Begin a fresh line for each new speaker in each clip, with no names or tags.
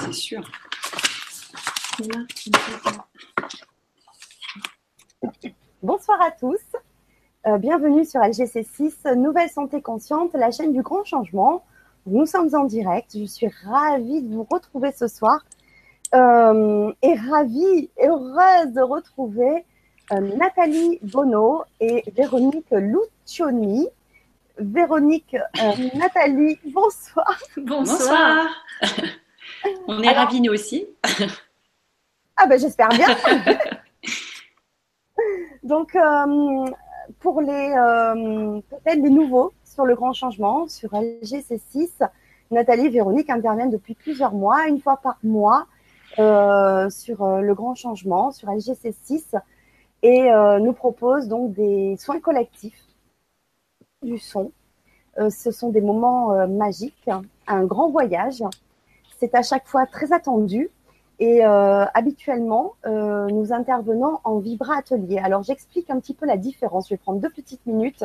C'est sûr.
Bonsoir à tous. Euh, bienvenue sur LGC6, Nouvelle Santé Consciente, la chaîne du grand changement. Nous sommes en direct. Je suis ravie de vous retrouver ce soir euh, et ravie et heureuse de retrouver euh, Nathalie Bono et Véronique Lucioni. Véronique, Nathalie, bonsoir.
Bonsoir. On est ravis nous aussi.
ah ben j'espère bien. Donc, pour les euh, peut-être les nouveaux sur le grand changement, sur LGC6, Nathalie et Véronique interviennent depuis plusieurs mois, une fois par mois, euh, sur euh, le grand changement, sur LGC6, et nous proposent donc des soins collectifs du son. ce sont des moments magiques, un grand voyage. C'est à chaque fois très attendu. Et euh, habituellement, euh, nous intervenons en Vibra Atelier. Alors, j'explique un petit peu la différence. Je vais prendre deux petites minutes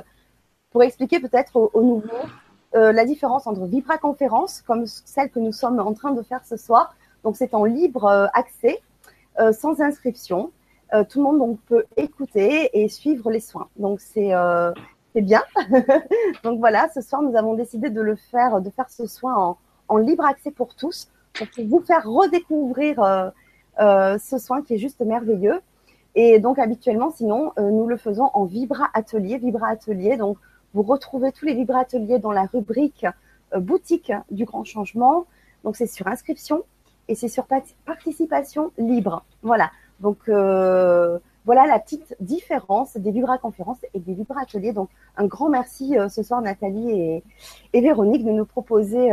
pour expliquer peut-être aux, aux nouveaux euh, la différence entre Vibra Conférence, comme celle que nous sommes en train de faire ce soir. Donc, c'est en libre euh, accès, euh, sans inscription. tout le monde donc, peut écouter et suivre les soins. Donc, c'est bien. donc, voilà, ce soir, nous avons décidé de le faire, de faire ce soin en, en libre accès pour tous pour vous faire redécouvrir euh, euh, ce soin qui est juste merveilleux. Et donc habituellement, sinon, euh, nous le faisons en Vibra Atelier. Vibra Atelier, donc vous retrouvez tous les Vibra Ateliers dans la rubrique boutique du Grand Changement. Donc c'est sur inscription et c'est sur participation libre. Voilà. Donc voilà la petite différence des Vibra Conférences et des Vibra Ateliers. Donc un grand merci ce soir Nathalie et, et, Véronique de nous proposer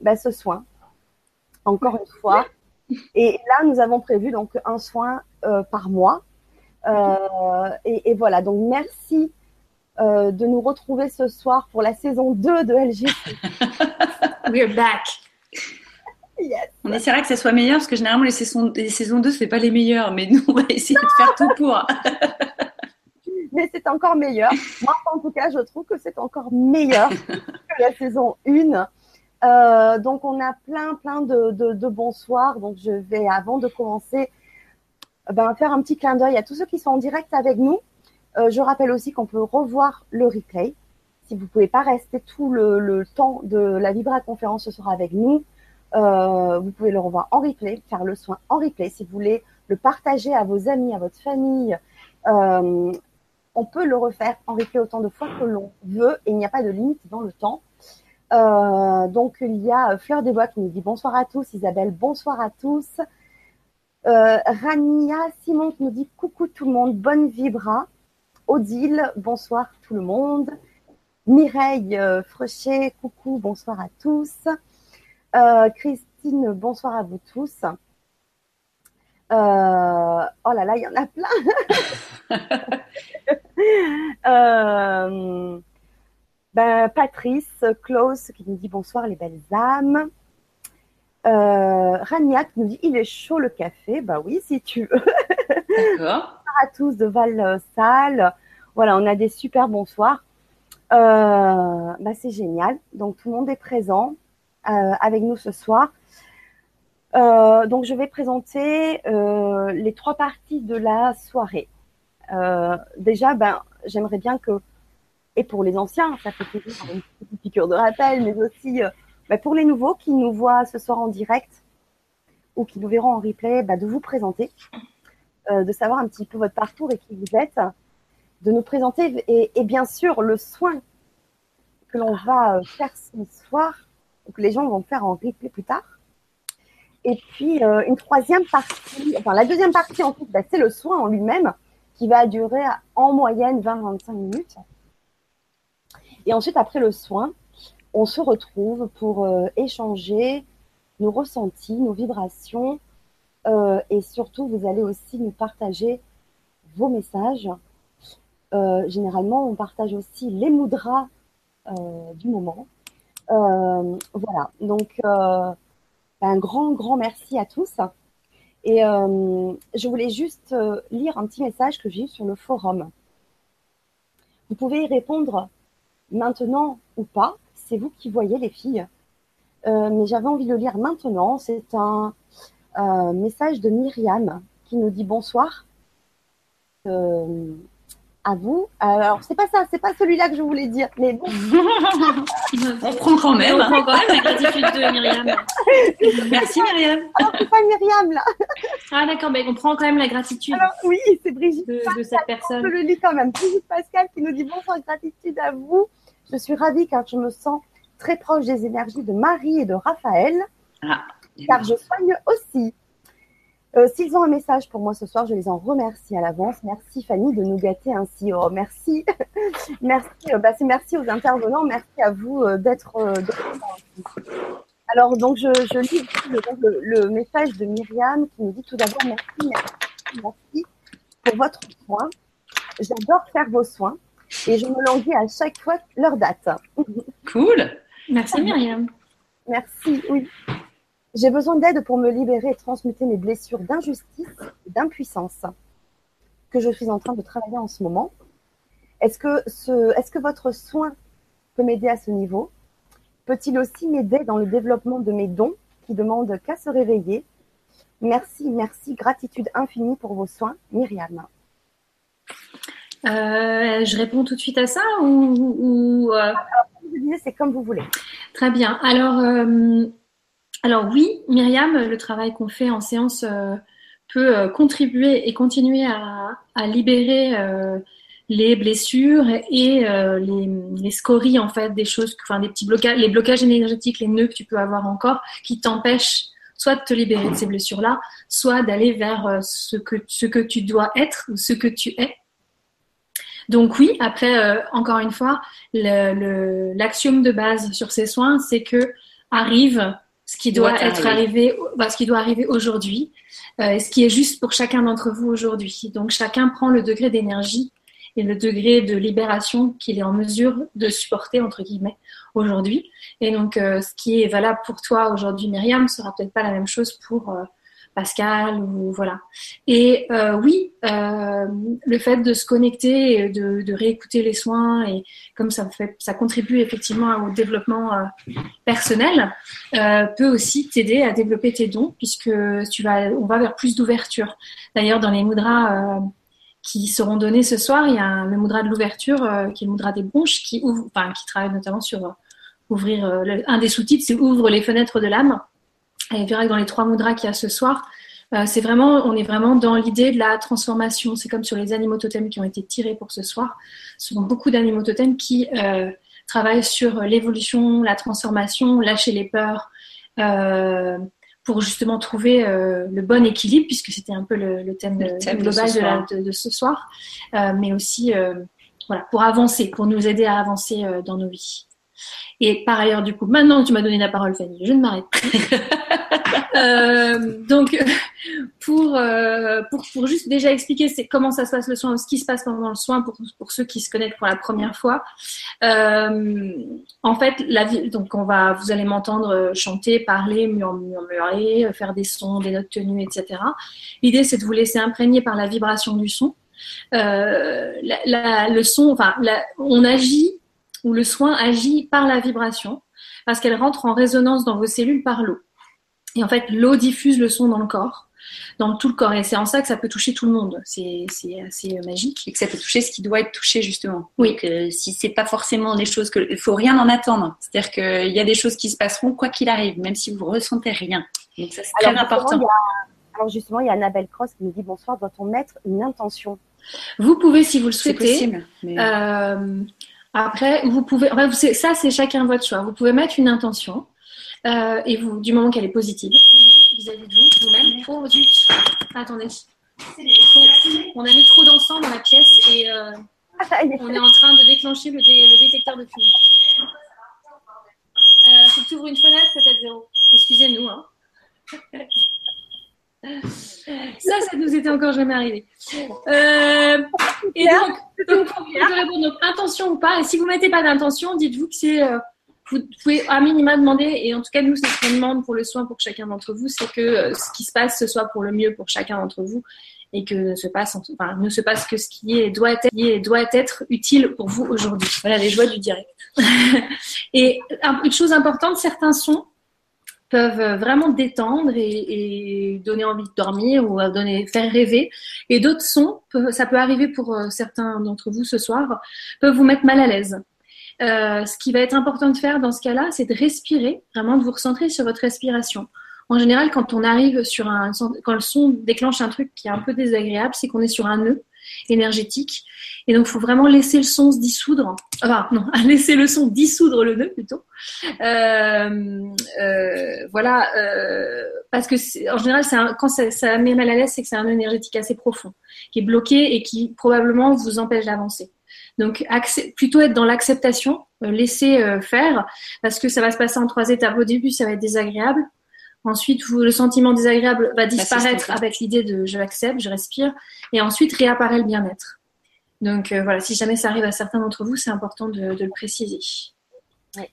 bah, ce soin encore une fois. Et là, nous avons prévu donc un soin euh, par mois. Euh, et, voilà, donc merci euh, de nous retrouver ce soir pour la saison 2 de LG.
We're back. Yes. On essaiera que ça soit meilleur parce que généralement les saisons, les saisons 2, c'est pas les meilleures, mais nous, on va essayer de faire tout pour.
mais c'est encore meilleur. Moi, en tout cas, je trouve que c'est encore meilleur que la saison 1. Euh, donc, on a plein, plein de, de, bonsoirs. Donc, je vais, avant de commencer, ben, faire un petit clin d'œil à tous ceux qui sont en direct avec nous. Euh, je rappelle aussi qu'on peut revoir le replay. Si vous ne pouvez pas rester tout le, temps de la Vibra conférence ce soir avec nous, euh, vous pouvez le revoir en replay, faire le soin en replay. Si vous voulez le partager à vos amis, à votre famille, on peut le refaire en replay autant de fois que l'on veut et il n'y a pas de limite dans le temps. Euh, donc, il y a Fleur des Bois qui nous dit bonsoir à tous. Isabelle, bonsoir à tous. Euh, Rania Simon qui nous dit coucou tout le monde, bonne vibra. Odile, bonsoir tout le monde. Mireille euh, Frechet, coucou, bonsoir à tous. Euh, Christine, bonsoir à vous tous. oh là là, il y en a plein. Ben, Patrice, Klaus qui nous dit bonsoir les belles âmes. Euh, Rania qui nous dit il est chaud le café. Bah oui, si tu veux. D'accord. bonsoir à tous de Val-Salle. Voilà, on a des super bonsoirs. Euh, bah, c'est génial. Donc tout le monde est présent euh, avec nous ce soir. Euh, donc je vais présenter euh, les trois parties de la soirée. Euh, déjà, ben, j'aimerais bien que et pour les anciens, ça fait toujours une petite piqûre de rappel, mais aussi euh, bah, pour les nouveaux qui nous voient ce soir en direct ou qui nous verront en replay, bah, de vous présenter, euh, de savoir un petit peu votre parcours et qui vous êtes, de nous présenter et, bien sûr le soin que l'on va euh, faire ce soir, que les gens vont faire en replay plus tard. Et puis une troisième partie, enfin la deuxième partie en fait, bah, c'est le soin en lui-même qui va durer en moyenne 20-25 minutes. Et ensuite, après le soin, on se retrouve pour euh, échanger nos ressentis, nos vibrations. Euh, et surtout, vous allez aussi nous partager vos messages. Euh, généralement, on partage aussi les moudras du moment. Voilà, donc un grand, grand merci à tous. Et je voulais juste lire un petit message que j'ai eu sur le forum. Vous pouvez y répondre maintenant ou pas, c'est vous qui voyez les filles. mais j'avais envie de le lire maintenant. C'est un message de Myriam qui nous dit bonsoir à vous. Alors, c'est pas ça, c'est pas celui-là que je voulais dire, mais bon.
on prend quand même.
On prend quand même la gratitude de Myriam.
Merci Myriam.
Alors, c'est pas Myriam là.
Ah d'accord, mais on prend quand même la gratitude.
Alors, oui, c'est Brigitte.
De, cette personne.
Je le lis quand même. Brigitte Pascal qui nous dit bonsoir, gratitude à vous. Je suis ravie car je me sens très proche des énergies de Marie et de Raphaël. Ah, car je soigne aussi. Euh, s'ils ont un message pour moi ce soir, je les en remercie à l'avance. Merci Fanny de nous gâter ainsi. Oh, merci. merci. Euh, bah, merci aux intervenants. Merci à vous euh, d'être Alors, donc, je, lis le, message de Myriam qui nous dit tout d'abord merci, merci, merci pour votre soin. J'adore faire vos soins et je me languis à chaque fois leur date.
Cool.
Merci Myriam.
Merci, oui. J'ai besoin d'aide pour me libérer et transmuter mes blessures d'injustice et d'impuissance que je suis en train de travailler en ce moment. Est-ce que, ce, est-ce que votre soin peut m'aider à ce niveau? Peut-il aussi m'aider dans le développement de mes dons qui demandent qu'à se réveiller? Merci, merci, gratitude infinie pour vos soins, Myriam.
Euh, je réponds tout de suite à ça ou,
euh? c'est comme vous voulez.
Très bien. Alors, euh, alors oui, Myriam, le travail qu'on fait en séance euh, peut euh, contribuer et continuer à, libérer euh, les blessures et les, scories en fait, des choses, enfin des petits blocages, les blocages énergétiques, les nœuds que tu peux avoir encore, qui t'empêchent soit de te libérer de ces blessures-là, soit d'aller vers ce que ce que tu dois être ou ce que tu es. Donc oui, après, encore une fois, l'axiome de base sur ces soins, c'est que arrive ce qui doit, être arrivé, bah, ce qui doit arriver aujourd'hui, euh, ce qui est juste pour chacun d'entre vous aujourd'hui. Donc chacun prend le degré d'énergie et le degré de libération qu'il est en mesure de supporter entre guillemets aujourd'hui. Et donc euh, ce qui est valable pour toi aujourd'hui, Myriam, sera peut-être pas la même chose pour euh, Pascal ou voilà. Et euh, oui, euh, le fait de se connecter, de, réécouter les soins et comme ça fait, ça contribue effectivement au développement euh, personnel, peut aussi t'aider à développer tes dons puisque tu vas, on va vers plus d'ouverture. D'ailleurs, dans les mudras qui seront donnés ce soir, il y a le mudra de l'ouverture qui est le mudra des bronches qui ouvre, enfin qui travaille notamment sur ouvrir un des sous-titres, c'est ouvre les fenêtres de l'âme. Et verra que dans les trois mudras qu'il y a ce soir, euh, c'est vraiment, on est vraiment dans l'idée de la transformation. C'est comme sur les animaux totems qui ont été tirés pour ce soir. Ce sont beaucoup d'animaux totems qui euh, travaillent sur l'évolution, la transformation, lâcher les peurs, euh, pour justement trouver le bon équilibre, puisque c'était un peu le, thème, global de, ce soir, mais aussi voilà, pour avancer, pour nous aider à avancer dans nos vies. Et par ailleurs, du coup, maintenant que tu m'as donné la parole, Fanny, je ne m'arrête plus. euh, donc, pour, euh, pour, pour juste déjà expliquer c'est comment ça se passe le soin, ce qui se passe pendant le soin pour, pour ceux qui se connaissent pour la première fois. Euh, en fait, la vie, donc on va, vous allez m'entendre chanter, parler, murmurer, faire des sons, des notes tenues, etc. L'idée, c'est de vous laisser imprégner par la vibration du son. La, la, le son, enfin, on agit où le soin agit par la vibration, parce qu'elle rentre en résonance dans vos cellules par l'eau. Et en fait, l'eau diffuse le son dans le corps, dans tout le corps. Et c'est en ça que ça peut toucher tout le monde. C'est assez euh, magique.
Et que ça peut toucher ce qui doit être touché, justement.
Oui.
Donc, euh, si c'est pas forcément des choses que. Il faut rien en attendre. C'est-à-dire qu'il y a des choses qui se passeront quoi qu'il arrive, même si vous ressentez rien. Donc, ça, c'est très important.
Alors, justement, il y a Annabelle Cross qui nous dit Bonsoir, doit-on mettre une intention?
Vous pouvez, si vous le souhaitez.
C'est possible. Mais...
Euh, après, vous pouvez, ça c'est chacun votre choix. Vous pouvez mettre une intention euh, et du moment qu'elle est positive, vis-à-vis de vous, vous-même. Oh zut Attendez. On a mis trop d'encens dans la pièce et euh, on est en train de déclencher le, détecteur de fumée. Euh, faut que tu ouvres une fenêtre, peut-être zéro. Excusez-nous. Hein. Ça, ça nous était encore jamais arrivé. Euh, et donc, donc, intention ou pas. Et si vous mettez pas d'intention, dites-vous que c'est. Euh, vous pouvez à minima demander, et en tout cas, nous, c'est ce qu'on demande pour le soin pour chacun d'entre vous, c'est que euh, ce qui se passe, ce soit pour le mieux pour chacun d'entre vous et que ne se passe, enfin, ne se passe que ce qui est doit être, est, doit être utile pour vous aujourd'hui.
Voilà les joies du direct.
et une chose importante, certains sons peuvent vraiment détendre et, donner envie de dormir ou donner, faire rêver. Et d'autres sons, ça peut arriver pour certains d'entre vous ce soir, peuvent vous mettre mal à l'aise. ce qui va être important de faire dans ce cas-là, c'est de respirer, vraiment de vous recentrer sur votre respiration. En général, quand on arrive sur un, quand le son déclenche un truc qui est un peu désagréable, c'est qu'on est sur un nœud énergétique. Et donc, il faut vraiment laisser le son se dissoudre. Enfin, non, laisser le son dissoudre le nœud plutôt. Euh, euh, voilà, euh, parce que en général, quand ça, ça, met mal à l'aise, c'est que c'est un nœud énergétique assez profond, qui est bloqué et qui probablement vous empêche d'avancer. Donc, plutôt être dans l'acceptation, laisser faire, parce que ça va se passer en trois étapes. Au début, ça va être désagréable. Ensuite, le sentiment désagréable va bah, disparaître avec l'idée de je l'accepte, je respire. Et ensuite, réapparaît le bien-être. Donc euh, voilà, si jamais ça arrive à certains d'entre vous, c'est important de, le préciser.
Ouais,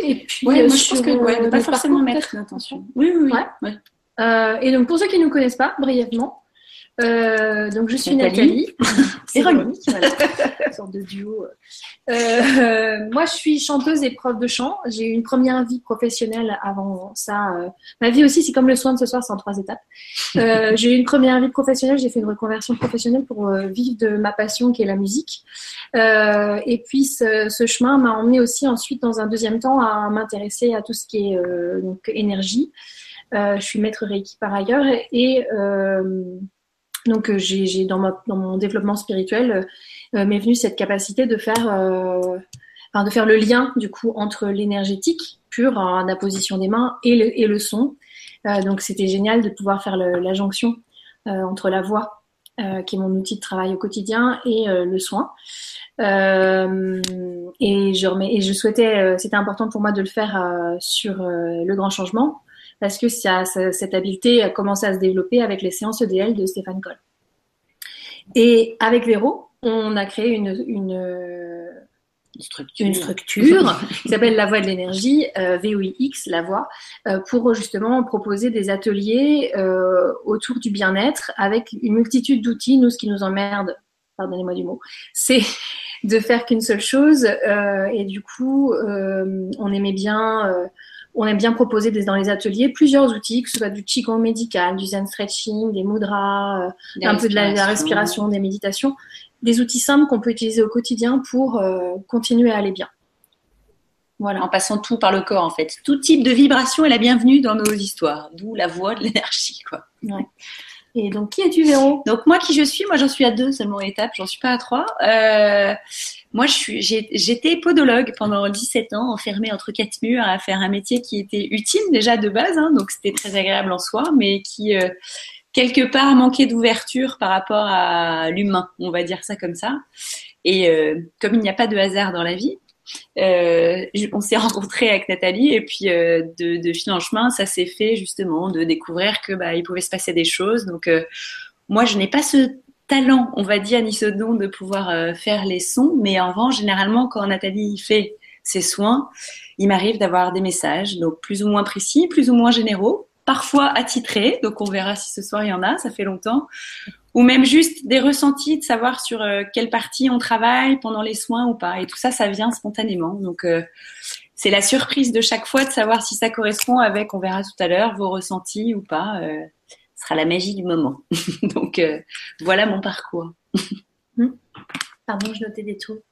et puis, moi, je pense que ouais, ne pas forcément mettre l'attention.
Oui, oui, oui. Euh, et donc, pour ceux qui ne nous connaissent pas, brièvement, euh, donc je suis Nathalie.
C'est ironique, voilà.
une sorte de duo. Euh, moi, je suis chanteuse et prof de chant. J'ai eu une première vie professionnelle avant ça. Euh, ma vie aussi, c'est comme le soin de ce soir, c'est en trois étapes. Euh, j'ai eu une première vie professionnelle. J'ai fait une reconversion professionnelle pour vivre de ma passion qui est la musique. et puis, ce, ce chemin m'a emmené aussi ensuite, dans un deuxième temps, à m'intéresser à tout ce qui est donc énergie. je suis maître Reiki par ailleurs et donc, euh, j'ai dans, mon développement spirituel euh, m'est venue cette capacité de faire, euh, de faire le lien du coup entre l'énergétique pure, hein, la position des mains, et le, son. donc, c'était génial de pouvoir faire la jonction entre la voix, qui est mon outil de travail au quotidien, et le soin. Euh, et je souhaitais, c'était important pour moi de le faire sur le grand changement parce que ça, cette habileté a commencé à se développer avec les séances EDL de Stéphane Coll. Et avec Véro, on a créé une, une,
structure,
une structure qui s'appelle La Voix de l'énergie, euh, VOIX, La Voix, euh, pour justement proposer des ateliers euh, autour du bien-être avec une multitude d'outils. Nous, ce qui nous emmerde, pardonnez-moi du mot, c'est de faire qu'une seule chose. Euh, et du coup, on aimait bien on aime bien proposer dans les ateliers plusieurs outils, que ce soit du qigong médical, du zen stretching, des mudras, euh, un peu de la, respiration, des méditations, des outils simples qu'on peut utiliser au quotidien pour euh, continuer à aller bien.
Voilà. En passant tout par le corps, en fait. Tout type de vibration est la bienvenue dans nos histoires, d'où la voix de l'énergie, quoi.
Et donc, qui es-tu, Véro?
Donc, moi, qui je suis Moi, j'en suis à deux seulement étapes, j'en suis pas à trois. Euh, moi, j'étais podologue pendant 17 ans, enfermée entre quatre murs à faire un métier qui était utile déjà de base, hein, donc c'était très agréable en soi, mais qui, euh, quelque part, manquait d'ouverture par rapport à l'humain, on va dire ça comme ça. Et euh, comme il n'y a pas de hasard dans la vie, euh, on s'est rencontrés avec Nathalie et puis de, de fil en chemin, ça s'est fait justement de découvrir que bah, il pouvait se passer des choses. Donc moi, je n'ai pas ce talent, on va dire, ni ce don de pouvoir faire les sons, mais en revanche, généralement, quand Nathalie fait ses soins, il m'arrive d'avoir des messages, donc plus ou moins précis, plus ou moins généraux, parfois attitrés, donc on verra si ce soir il y en a, ça fait longtemps, ou même juste des ressentis de savoir sur euh, quelle partie on travaille pendant les soins ou pas. Et tout ça, ça vient spontanément. Donc, euh, c'est la surprise de chaque fois de savoir si ça correspond avec, on verra tout à l'heure, vos ressentis ou pas. Euh, ce sera la magie du moment. Donc, voilà mon parcours.
Hmm. Pardon, je notais des trucs.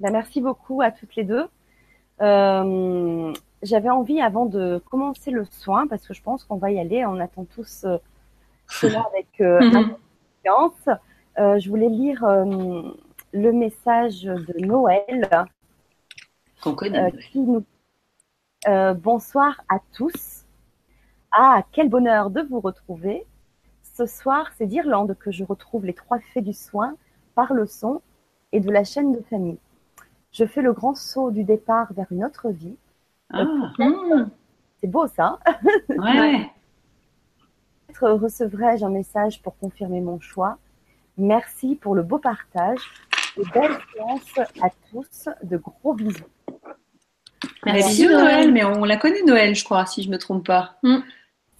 Ben, merci beaucoup à toutes les deux. J'avais envie, avant de commencer le soin, parce que je pense qu'on va y aller, on attend tous cela avec mm euh, je voulais lire euh, le message de Noël.
Qu'on connaît.
Euh, bonsoir à tous. Ah, quel bonheur de vous retrouver. Ce soir, c'est d'Irlande que je retrouve les trois fées du soin par le son et de la chaîne de famille. Je fais le grand saut du départ vers une autre vie.
Ah, hmm.
C'est beau ça.
Ouais.
recevrai-je un message pour confirmer mon choix. Merci pour le beau partage et belle séance à tous. De gros bisous.
Merci Noël. mais on la connaît Noël, je crois, si je ne me trompe pas.
Hmm.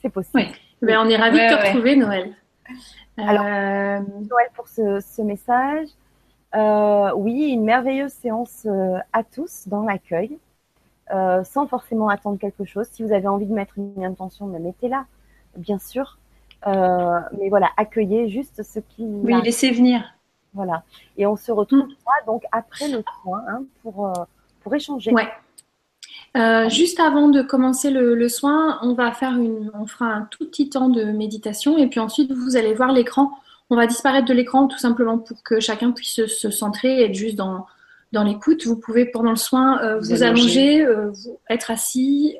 C'est possible.
Mais on est ravis de te retrouver, Noël.
Alors, euh, Noël pour ce, message. Euh, oui, une merveilleuse séance euh, à tous dans l'accueil. euh, sans forcément attendre quelque chose. Si vous avez envie de mettre une intention, ben, mettez-la, bien sûr. Euh, mais voilà, accueillez juste ce qui.
Oui, laissez venir.
Voilà. Et on se retrouve mm. donc après le soin hein, pour, pour échanger.
Ouais. Euh, juste avant de commencer le, soin, on va faire une, on fera un tout petit temps de méditation et puis ensuite vous allez voir l'écran. On va disparaître de l'écran tout simplement pour que chacun puisse se, centrer et être juste dans, dans l'écoute. Vous pouvez pendant le soin euh, vous, allonger, vous, être assis,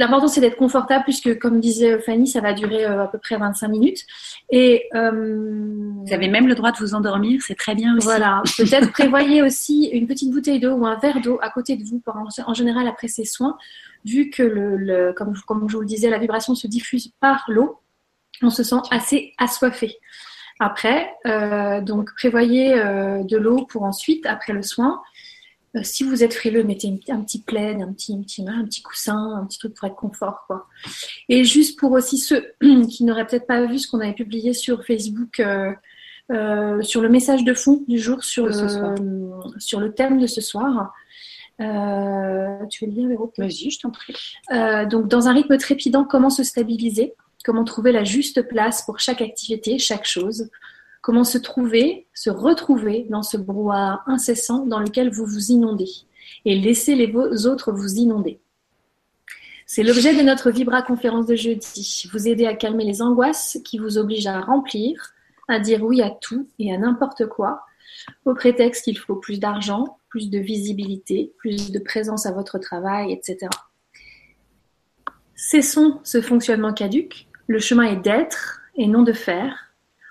L'important, c'est d'être confortable puisque, comme disait Fanny, ça va durer euh, à peu près 25 minutes. Et euh,
vous avez même le droit de vous endormir, c'est très bien aussi.
Voilà. Peut-être prévoyez aussi une petite bouteille d'eau ou un verre d'eau à côté de vous, en général après ces soins, vu que, le, comme, comme je vous le disais, la vibration se diffuse par l'eau, on se sent assez assoiffé. Après, euh, donc prévoyez de l'eau pour ensuite, après le soin, euh, si vous êtes frileux, mettez un petit plaid, un petit, un petit, un petit coussin, un petit truc pour être confort. Quoi. Et juste pour aussi ceux qui n'auraient peut-être pas vu ce qu'on avait publié sur Facebook, euh, euh, sur le message de fond du jour, sur, le, sur le thème de ce soir. tu veux le lire, Véro?
Vas-y, je t'en prie.
donc, dans un rythme trépidant, comment se stabiliser? Comment trouver la juste place pour chaque activité, chaque chose? Comment se trouver, se retrouver dans ce brouhaha incessant dans lequel vous vous inondez et laisser les autres vous inonder. C'est l'objet de notre Vibra conférence de jeudi. Vous aider à calmer les angoisses qui vous obligent à remplir, à dire oui à tout et à n'importe quoi, au prétexte qu'il faut plus d'argent, plus de visibilité, plus de présence à votre travail, etc. Cessons ce fonctionnement caduque. Le chemin est d'être et non de faire.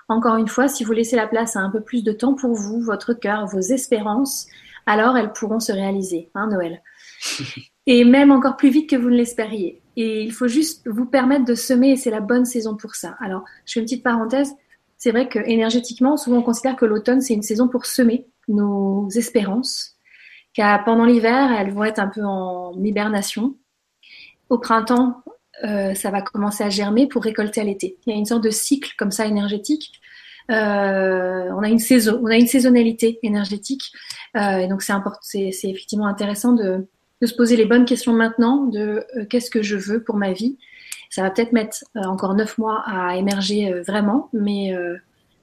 Encore une fois, si vous laissez la place à un peu plus de temps pour vous, votre cœur, vos espérances, alors elles pourront se réaliser, hein, Noël. Et même encore plus vite que vous ne l'espériez. Et il faut juste vous permettre de semer et c'est la bonne saison pour ça. Alors, je fais une petite parenthèse. C'est vrai que énergétiquement, souvent on considère que l'automne c'est une saison pour semer nos espérances. Car pendant l'hiver, elles vont être un peu en hibernation. Au printemps, euh, ça va commencer à germer pour récolter à l'été. Il y a une sorte de cycle comme ça énergétique. Euh, on a une saison, on a une saisonnalité énergétique, euh, et donc c'est c'est, effectivement intéressant de, de, se poser les bonnes questions maintenant de qu'est-ce que je veux pour ma vie. Ça va peut-être mettre encore neuf mois à émerger vraiment, mais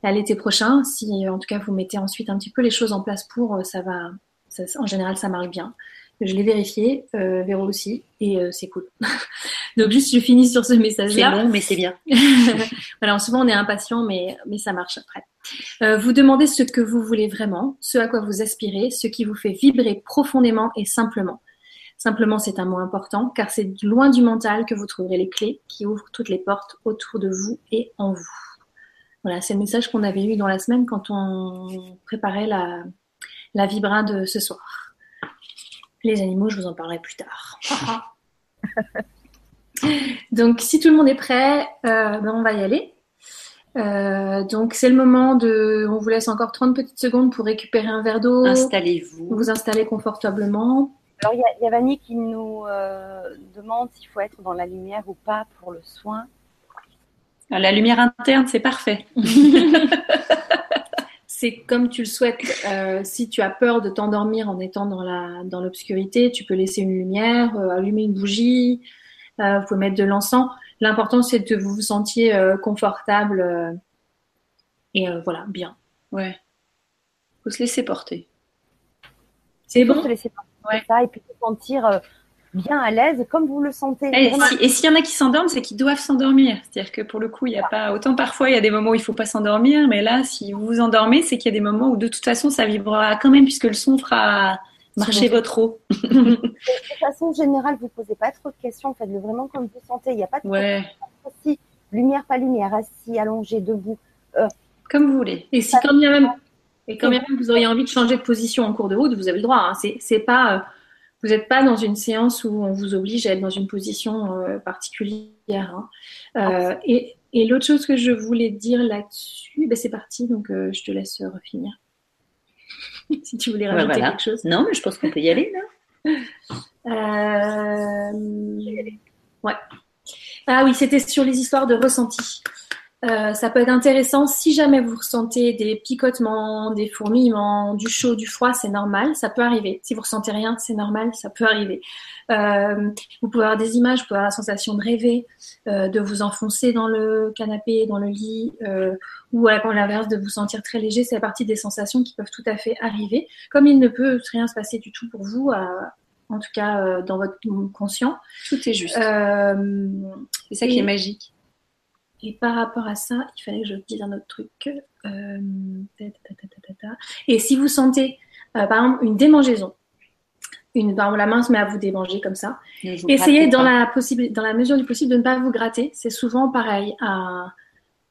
à l'été prochain, si en tout cas vous mettez ensuite un petit peu les choses en place pour, ça va, en général ça marche bien. Je l'ai vérifié, euh, Véro aussi, et euh, c'est cool. Donc juste, je finis sur ce message-là.
C'est long, mais c'est bien.
voilà, souvent on est impatient, mais, mais ça marche après. Euh, vous demandez ce que vous voulez vraiment, ce à quoi vous aspirez, ce qui vous fait vibrer profondément et simplement. Simplement, c'est un mot important, car c'est loin du mental que vous trouverez les clés qui ouvrent toutes les portes autour de vous et en vous. Voilà, c'est le message qu'on avait eu dans la semaine quand on préparait la, la vibra de ce soir. Les animaux, je vous en parlerai plus tard. donc, si tout le monde est prêt, euh, ben, on va y aller. Euh, donc, c'est le moment de. On vous laisse encore 30 petites secondes pour récupérer un verre d'eau.
Installez-vous.
Vous installez confortablement.
Alors, il y, a Vanny qui nous euh, demande s'il faut être dans la lumière ou pas pour le soin.
La lumière interne, c'est parfait.
c'est comme tu le souhaites. Euh, si tu as peur de t'endormir en étant dans la dans l'obscurité, tu peux laisser une lumière, euh, allumer une bougie, euh, vous pouvez mettre de l'encens. L'important c'est que vous vous sentiez confortable et voilà bien.
Ouais. Faut se laisser porter.
C'est bon. Se laisser porter ouais. ça et puis se sentir bien à l'aise comme vous le sentez.
Et, s'il y en a qui s'endorment, c'est qu'ils doivent s'endormir. C'est-à-dire que pour le coup, il n'y a pas autant parfois il y a des moments où il ne faut pas s'endormir, mais là, si vous vous endormez, c'est qu'il y a des moments où de toute façon ça vibrera quand même puisque le son fera marcher votre eau.
de toute façon générale, vous ne posez pas trop de questions, faites-le vraiment comme vous sentez. Il n'y a pas de
ouais.
si lumière pas lumière, assis, allongé, debout.
Euh, comme vous voulez.
Et si quand même et quand même vous auriez envie de changer de position en cours de route, vous avez le droit. Hein. C'est pas euh, vous n'êtes pas dans une séance où on vous oblige à être dans une position euh, particulière. Hein. Euh, et, l'autre chose que je voulais dire là-dessus, ben c'est parti, donc euh, je te laisse refinir. si tu voulais rajouter quelque chose.
Non, mais je pense qu'on peut y aller là.
ouais. Ah oui, c'était sur les histoires de ressenti. Euh, ça peut être intéressant si jamais vous ressentez des picotements, des fourmillements, du chaud, du froid, c'est normal, ça peut arriver. Si vous ressentez rien, c'est normal, ça peut arriver. Euh, vous pouvez avoir des images, vous pouvez avoir la sensation de rêver, euh, de vous enfoncer dans le canapé, dans le lit, ou à l'inverse de vous sentir très léger. C'est la partie des sensations qui peuvent tout à fait arriver. Comme il ne peut rien se passer du tout pour vous, en tout cas dans votre conscient.
Tout est juste. c'est ça qui est magique.
Et par rapport à ça, il fallait que je dise un autre truc. Euh, et si vous sentez, euh, par exemple, une démangeaison, une, par la main se met à vous démanger comme ça, essayez dans la, dans la mesure du possible de ne pas vous gratter. C'est souvent pareil à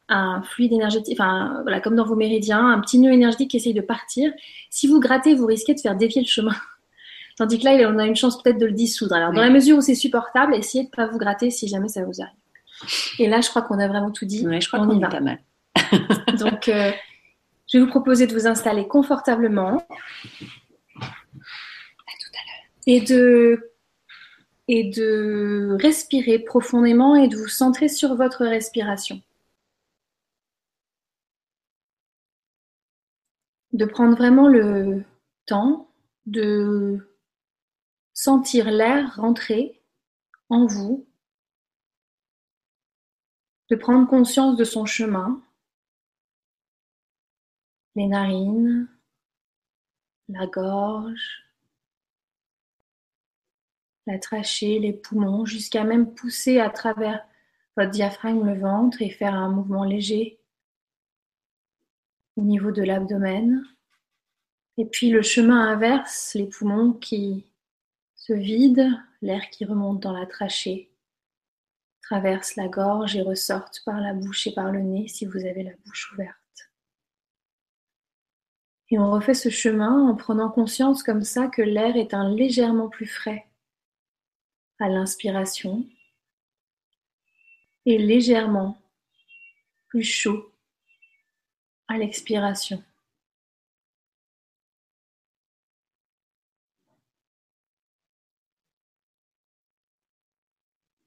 un fluide énergétique, enfin voilà, comme dans vos méridiens, un petit nœud énergétique qui essaye de partir. Si vous grattez, vous risquez de faire dévier le chemin. Tandis que là, on a une chance peut-être de le dissoudre. Alors, dans la mesure où c'est supportable, essayez de ne pas vous gratter si jamais ça vous arrive. Et là, je crois qu'on a vraiment tout dit.
je crois qu'on est pas mal.
Donc, euh, je vais vous proposer de vous installer confortablement. À tout à l'heure. Et de, et de respirer profondément et de vous centrer sur votre respiration. De prendre vraiment le temps de sentir l'air rentrer en vous de prendre conscience de son chemin, les narines, la gorge, la trachée, les poumons, jusqu'à même pousser à travers votre diaphragme le ventre et faire un mouvement léger au niveau de l'abdomen. Et puis le chemin inverse, les poumons qui se vident, l'air qui remonte dans la trachée traversent la gorge et ressortent par la bouche et par le nez si vous avez la bouche ouverte. Et on refait ce chemin en prenant conscience comme ça que l'air est un légèrement plus frais à l'inspiration et légèrement plus chaud à l'expiration.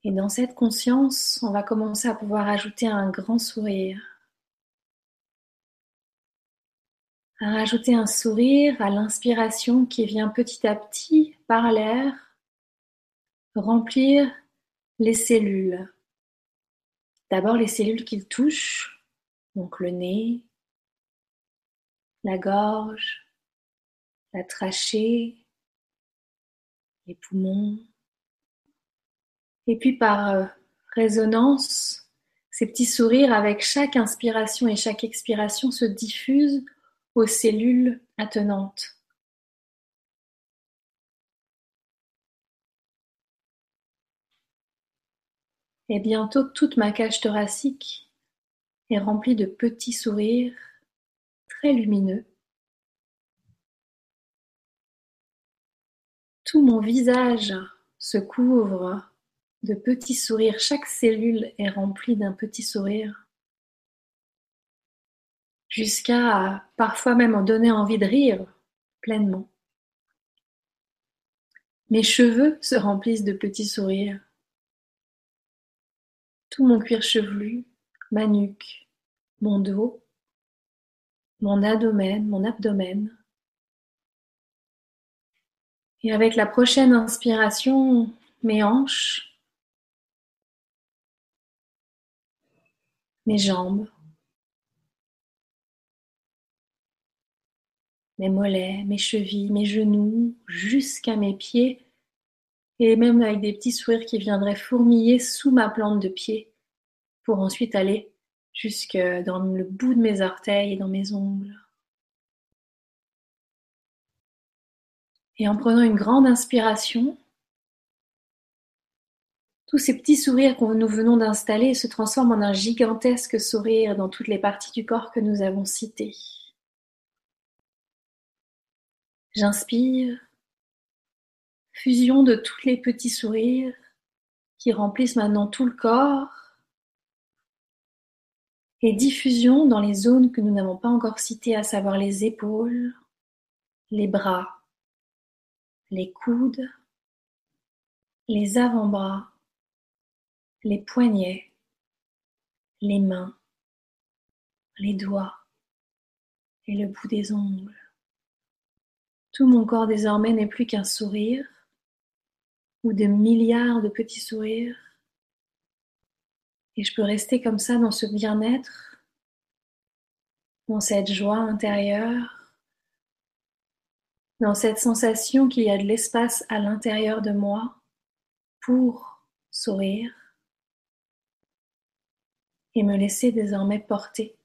Et dans cette conscience, on va commencer à pouvoir ajouter un grand sourire. À rajouter un sourire à l'inspiration qui vient petit à petit par l'air remplir les cellules. D'abord les cellules qu'il touche, donc le nez, la gorge, la trachée, les poumons, et puis par euh, résonance, ces petits sourires avec chaque inspiration et chaque expiration se diffusent aux cellules attenantes. Et bientôt toute ma cage thoracique est remplie de petits sourires très lumineux. Tout mon visage se couvre de petits sourires. Chaque cellule est remplie d'un petit sourire. Jusqu'à parfois même en donner envie de rire pleinement. Mes cheveux se remplissent de petits sourires. Tout mon cuir chevelu, ma nuque, mon dos, mon abdomen, mon abdomen. Et avec la prochaine inspiration, mes hanches, mes jambes, mes mollets, mes chevilles, mes genoux, jusqu'à mes pieds, et même avec des petits sourires qui viendraient fourmiller sous ma plante de pied, pour ensuite aller jusque dans le bout de mes orteils et dans mes ongles. Et en prenant une grande inspiration, tous ces petits sourires que nous venons d'installer se transforment en un gigantesque sourire dans toutes les parties du corps que nous avons citées. J'inspire, fusion de tous les petits sourires qui remplissent maintenant tout le corps et diffusion dans les zones que nous n'avons pas encore citées, à savoir les épaules, les bras, les coudes, les avant-bras, les poignets, les mains,
les doigts et le bout des ongles. Tout mon corps désormais n'est plus qu'un sourire ou de milliards de petits sourires. Et je peux rester comme ça dans ce bien-être, dans cette joie intérieure, dans cette sensation qu'il y a de l'espace à l'intérieur de moi pour sourire et me laisser désormais porter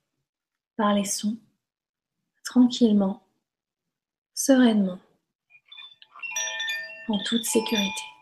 par les sons, tranquillement, sereinement, en toute sécurité.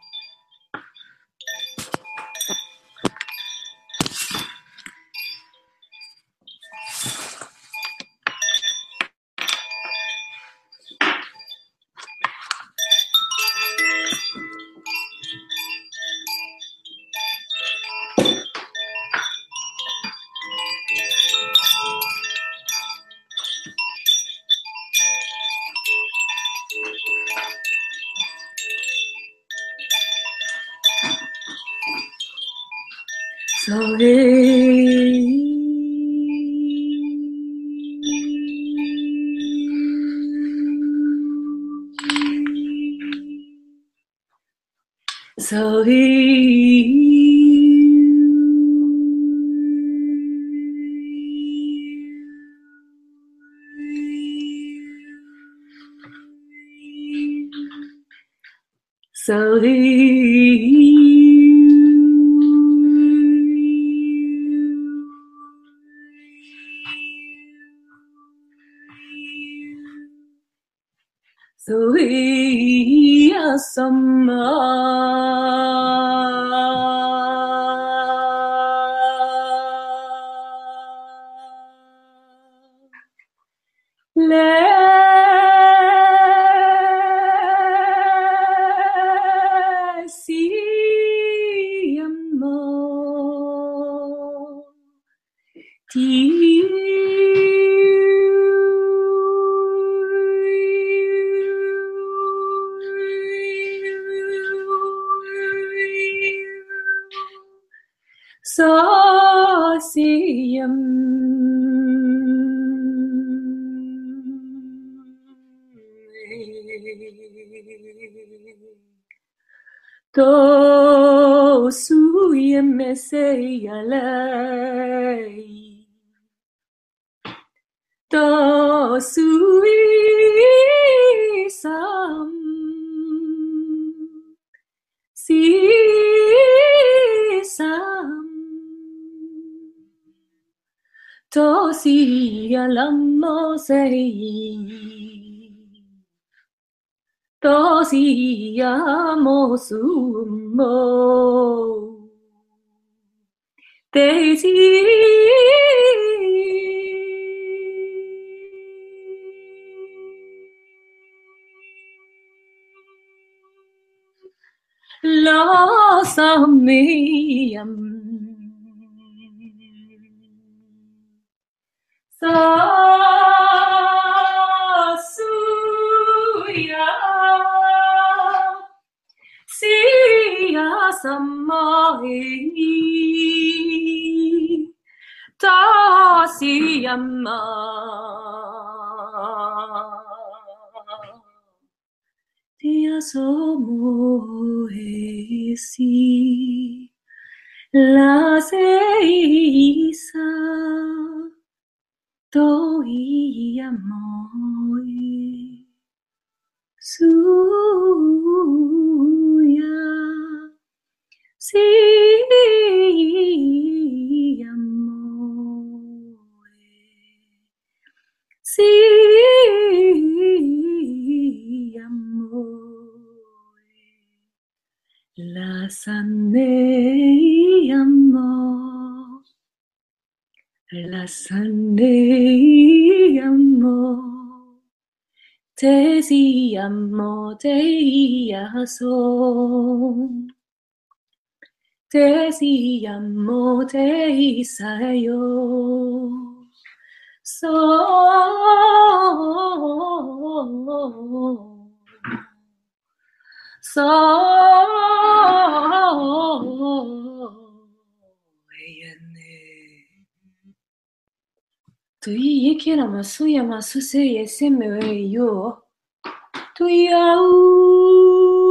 Losamiyam So. سماعي تعسي يما Te asomo si la seisa to amo su si Si amore, la sanne amor, la sanne amor, te si amo, te aso. Teziyamo te isayo. So, so, Tu yikira masuya masuse yeseme yo. Tu yau.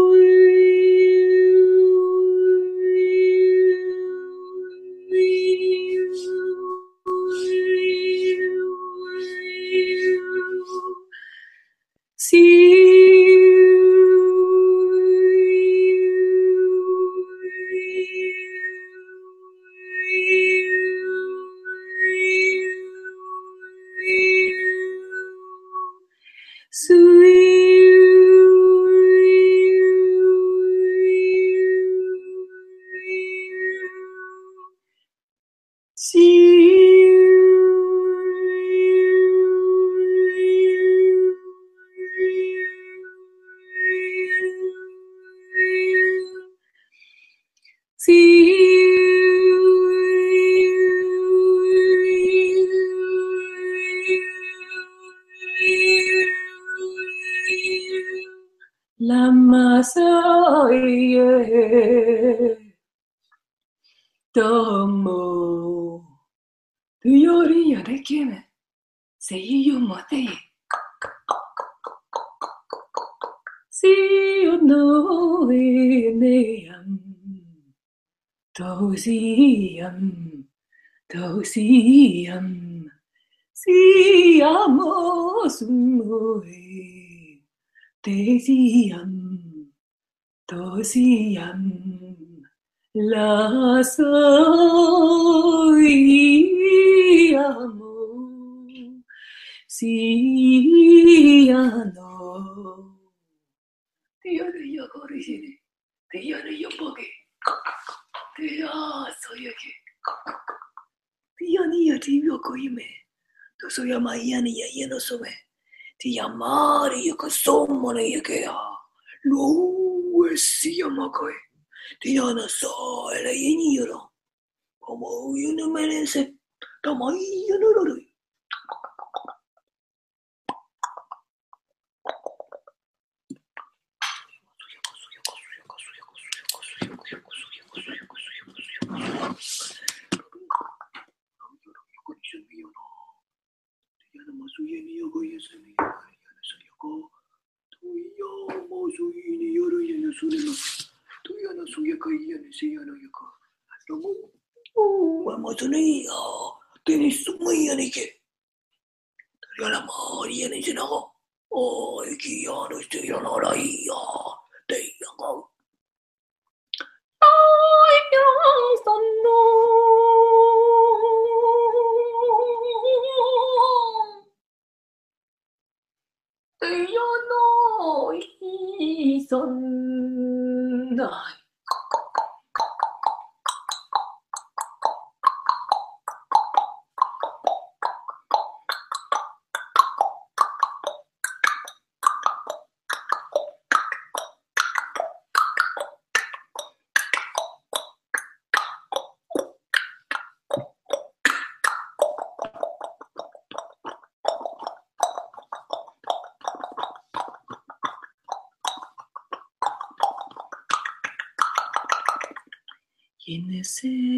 las oíamos, si no. Diyorun yok orijini, diyorun yok bogi, diyor soyaki, diyorun yatim yok oyime, tu soyamayan ya yeno sobe, diyamari yok somone yake ya, lo. لينصاع إليه نيرا وما ينمرسب تمين للي そういうによごやすみやがやなさやが。といや、もう
そういうによるやなそれな。
Iniro come io non me ne se da mai io non lo Vamos a ir Tienes su muy que. Yo la María ni se no. Oh, que ya no estoy en la raíz. Te llamo. Ay, Dios, no. Te yo no. Y son. this is.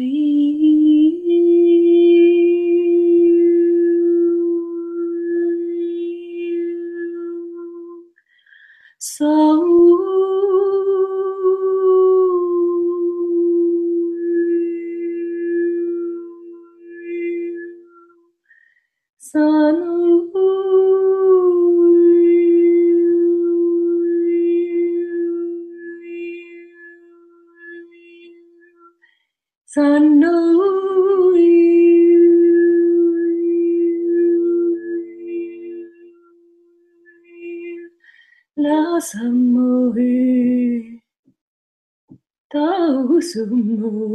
To move.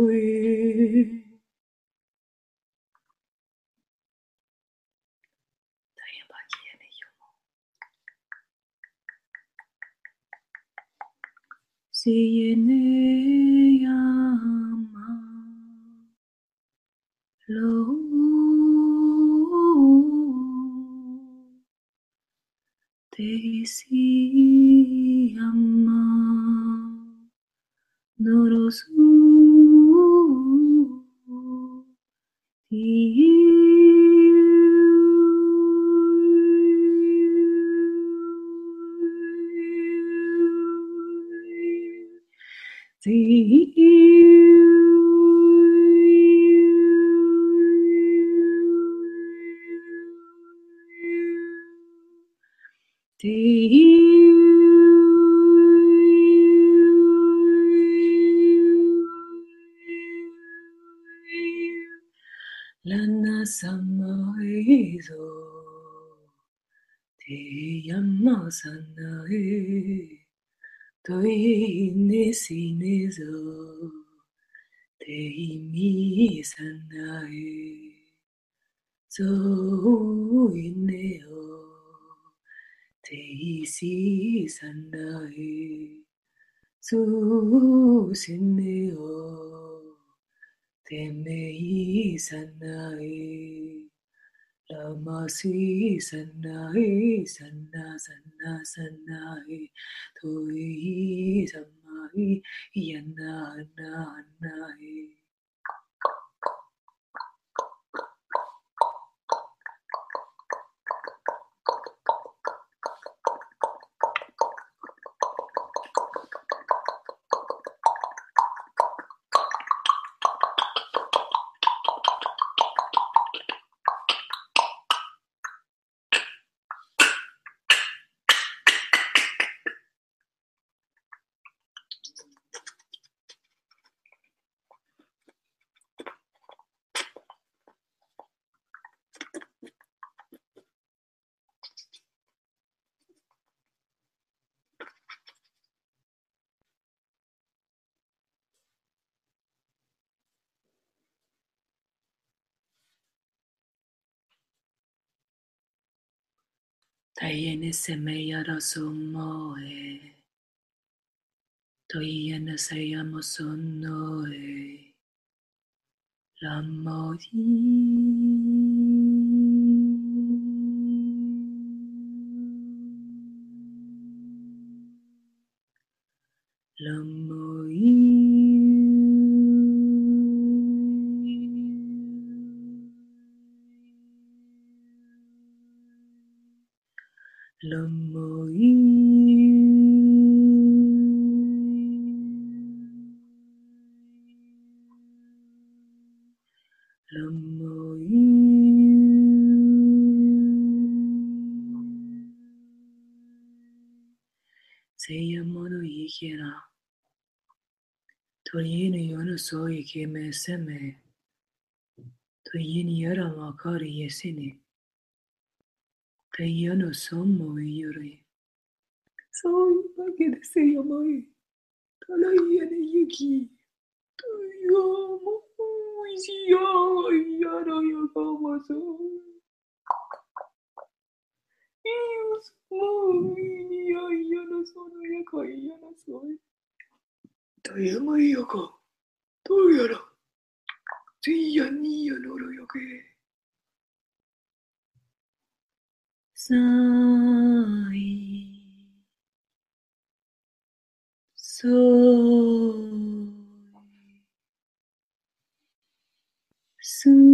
lana samaizo te yamasana e 도인내신에서 대임이 산나에 소인내어 대이시 산나에 수신내어 대매이 산나에 Namasi sanahi sanna sanna sanahi tohi samahi yanna hanna hannahi. Hayene semeyaro sumoe. Toyene seyamo sonoe. La La Asayı ki meseme, tayyin yara makari yesini. tayyano samma yuri. Sayı bagi de seyamayı, talayyene yuki. tayyamo ujiya yara yakamasa. İyus mu ya yana sonu yaka yana soy. Tayyama yaka. どうやら前夜にやの夜よけ。さい。そう。すん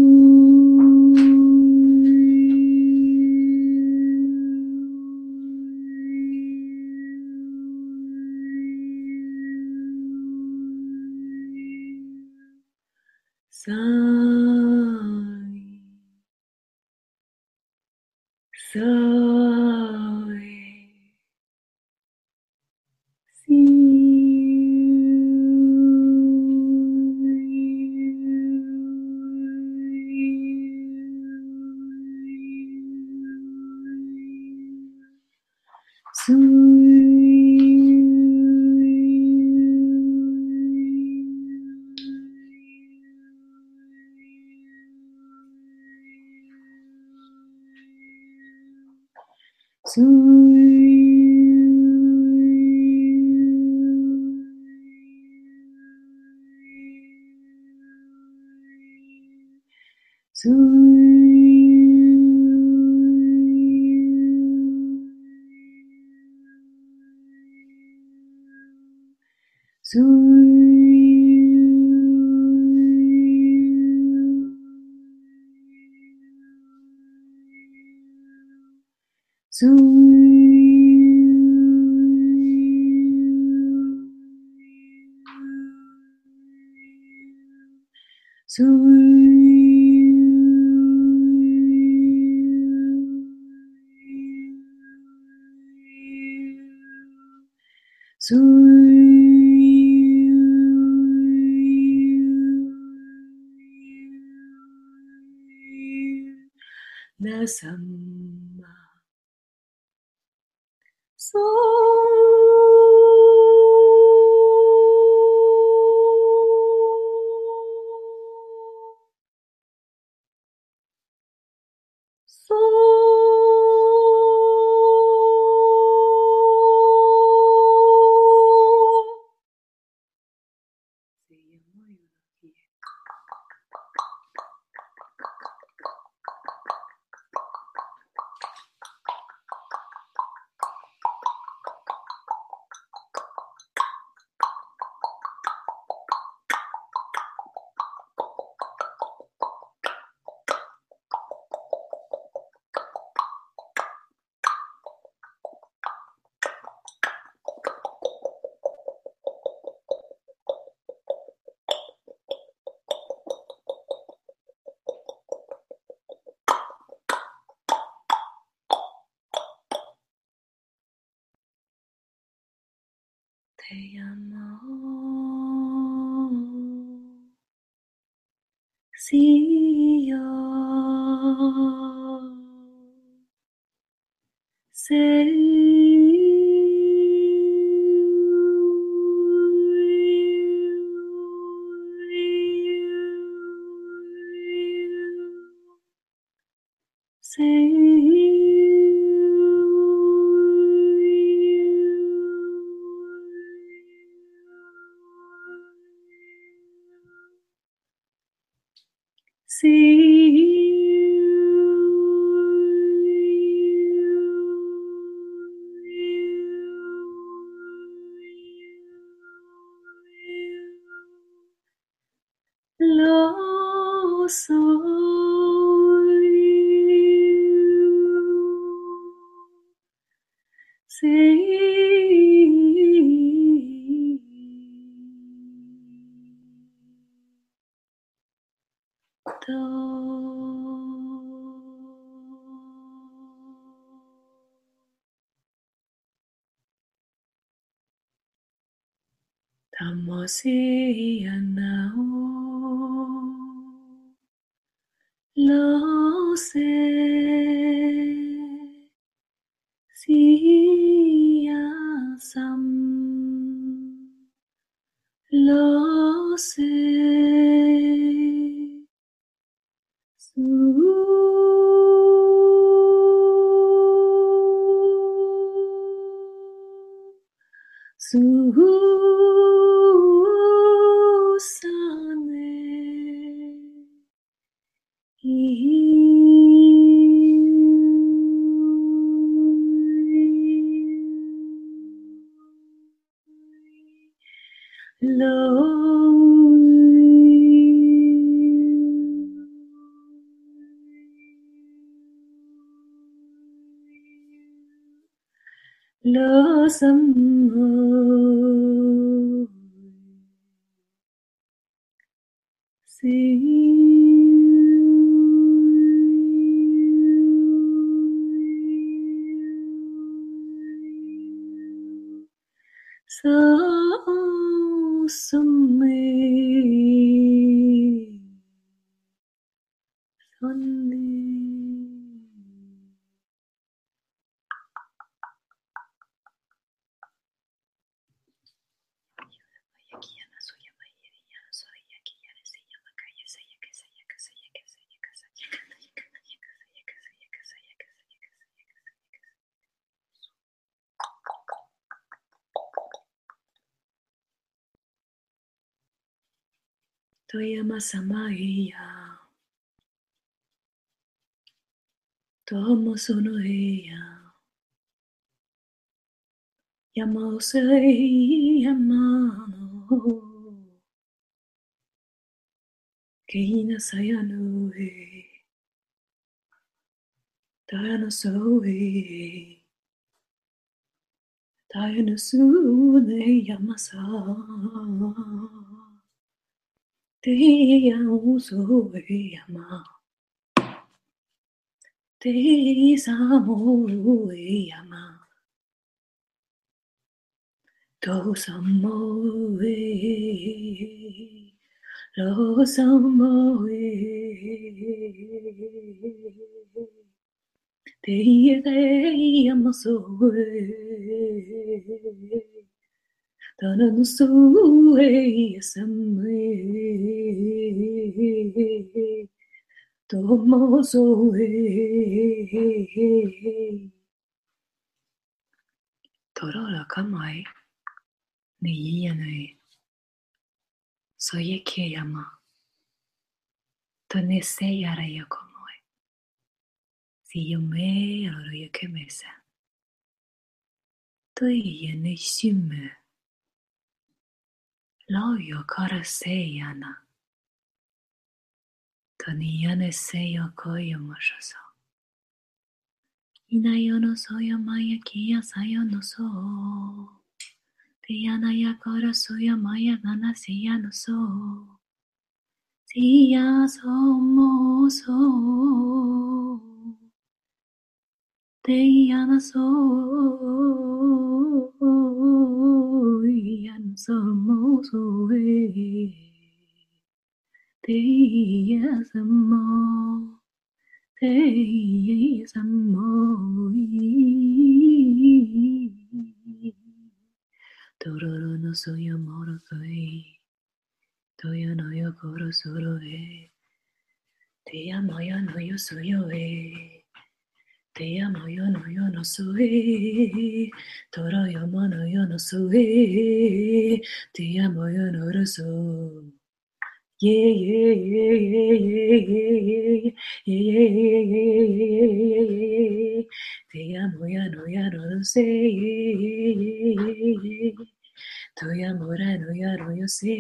see. see Brahma Samaya ともその部屋山をせい山の。けいなさやのえたやのそうえたやの Teiau zoiama. Teisamoiama. Tosamoe. Losamoe. Teiamoe. 当然无所谓，什么？多么所谓？突然来个妹，你意呀？你所以天涯嘛？但你谁来呀？可爱，你没来呀？你没来，所以你没心嘛？ 라우여가르세야나 더니야네세여 거여모셔서 이나요노소여 마야기야사요노소 디야나야거라소여 마야가나세야노소 디야소모소 te llamas hoy, ya no somos hoy, te llamo, te llamo Tororo no soy amor, soy, toyo no yo coro solo, eh, te llamo, yo no yo soy yo, eh. Te amo yo no yo no soy, toro yo mono yo no soy, te amo yo no lo soy. Yeah, yeah, yeah, yeah, yeah, yeah, yeah, yeah, yeah, yeah, Te amo ya no ya no lo sé. Te amo ya no ya no yo sé.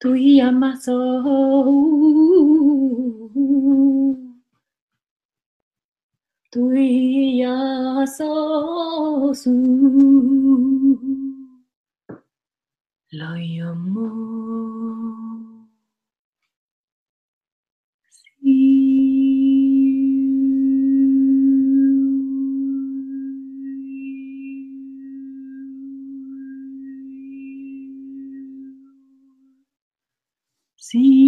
tu yamaso. Oh. Tuyaso oh. su loyomo. Sí.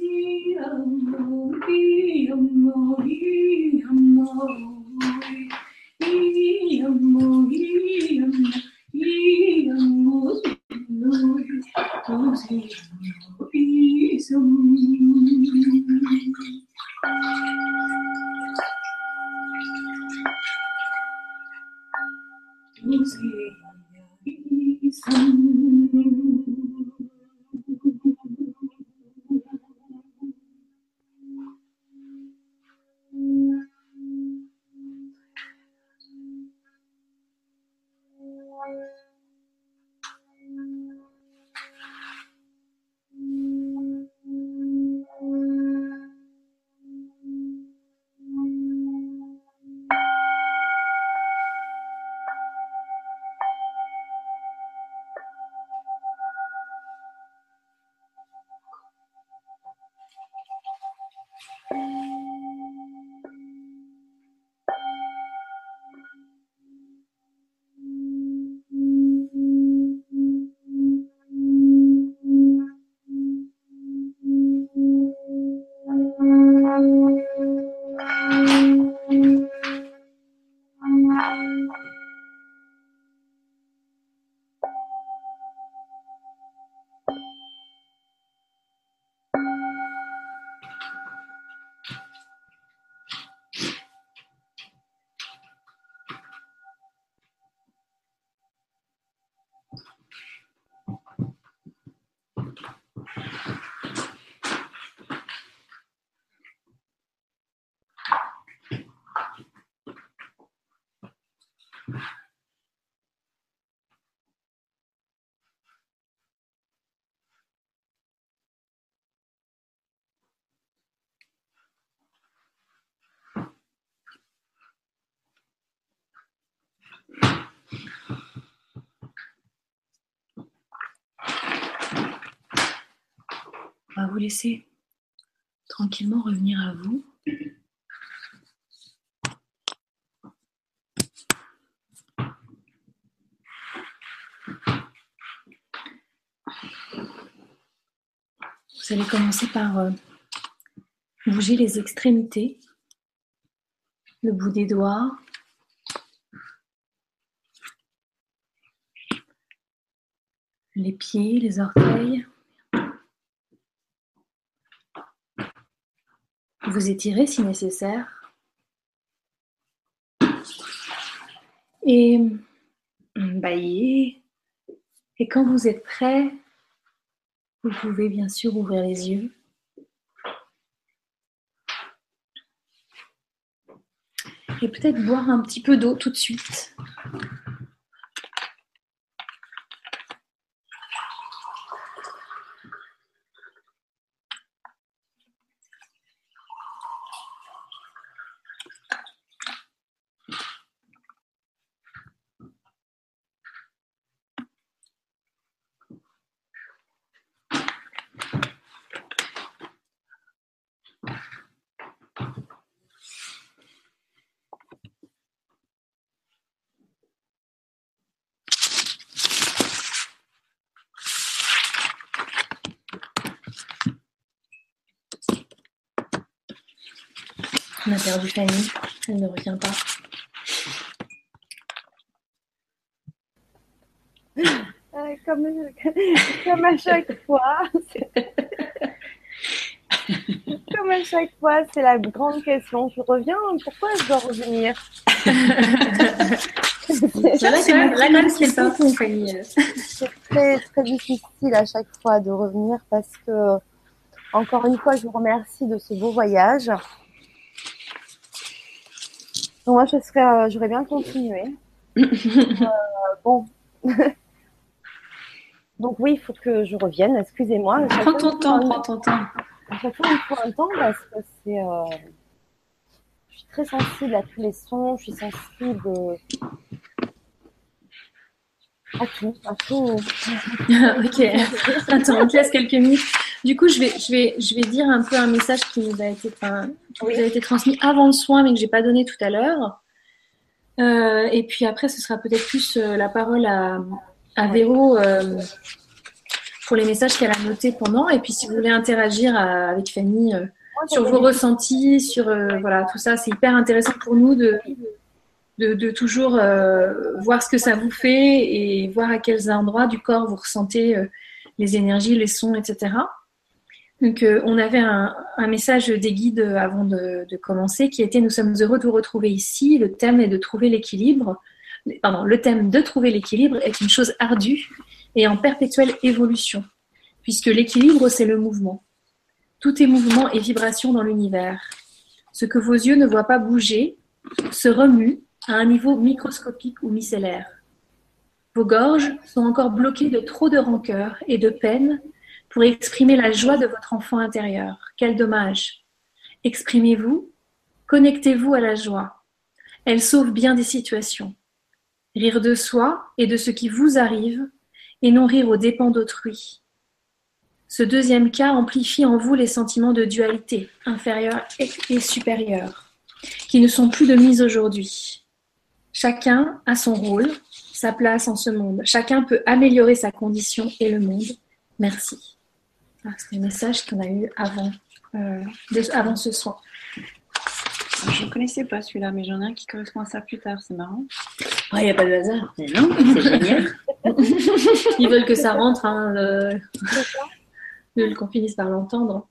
ti amo, ti amo, ti amo. Laisser tranquillement revenir à vous. Vous allez commencer par euh, bouger les extrémités, le bout des doigts, les pieds, les orteils. Vous étirez si nécessaire. Et baillez. Et quand vous êtes prêt, vous pouvez bien sûr ouvrir les yeux. Et peut-être boire un petit peu d'eau tout de suite. On a perdu Fanny, elle ne revient pas.
Euh, comme, comme à chaque fois. c'est- Comme à chaque fois, c'est la grande question. Je reviens, pourquoi je dois revenir?
C'est vrai que. C'est
très, très difficile à chaque fois de revenir parce que, encore une fois, je vous remercie de ce beau voyage. Donc, moi, je serais, euh, j'aurais bien continué. Euh, bon. Donc oui, il faut que je revienne. Excusez-moi.
Prends ton temps, prends ton temps.
À chaque fois, il faut un temps parce que c'est. euh, Je suis très sensible à tous les sons. Je suis sensible à tout, à tout.
ok. Attends, on te laisse quelques minutes. Du coup, je vais, je vais, je vais dire un peu un message qui nous a été, enfin, qui nous a été transmis avant le soin, mais que j'ai pas donné tout à l'heure. Euh, et puis après, ce sera peut-être plus euh, la parole à, à Véro euh, pour les messages qu'elle a notés pendant. Et puis, si vous voulez interagir à- avec Fanny euh, sur vos ressentis, sur euh, voilà tout ça, c'est hyper intéressant pour nous de de, de toujours euh, voir ce que ça vous fait et voir à quels endroits du corps vous ressentez euh, les énergies, les sons, etc. Donc, euh, on avait un, message des guides avant de, de commencer qui était Nous sommes heureux de vous retrouver ici. Le thème est de trouver l'équilibre. Pardon, le thème de trouver l'équilibre est une chose ardue et en perpétuelle évolution, puisque l'équilibre, c'est le mouvement. Tout est mouvement et vibration dans l'univers. Ce que vos yeux ne voient pas bouger se remue à un niveau microscopique ou micellaire. Vos gorges sont encore bloquées de trop de rancœur et de peine pour exprimer la joie de votre enfant intérieur. Quel dommage. Exprimez-vous, connectez-vous à la joie. Elle sauve bien des situations. Rire de soi et de ce qui vous arrive, et non rire aux dépens d'autrui. Ce deuxième cas amplifie en vous les sentiments de dualité, inférieur et et supérieur, qui ne sont plus de mise aujourd'hui. Chacun a son rôle, sa place en ce monde. Chacun peut améliorer sa condition et le monde. Merci. Ah, C'est le message qu'on a eu avant, euh, de- avant ce soin.
Je ne connaissais pas celui-là, mais j'en ai un qui correspond à ça plus tard, c'est marrant.
Il n'y a pas de hasard.
Mais non, c'est génial.
Ils veulent que ça rentre, hein, le- Ils veulent qu'on finisse par l'entendre.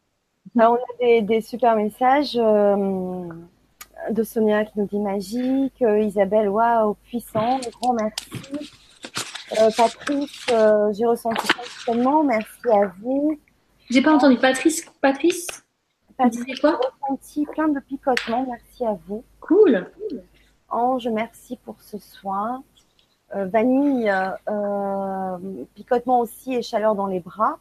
Alors, on a des, des super messages euh, de Sonia qui nous dit magique, euh, Isabelle, waouh, puissant, grand merci. Euh, Patrice, euh, j'ai ressenti ça tellement, merci à vous.
J'ai pas entendu. Patrice, Patrice,
Patrice,
quoi?
ressenti plein de picotements, merci à vous.
Cool.
Ange, merci pour ce soin. Euh, vanille, euh, picotement aussi et chaleur dans les bras.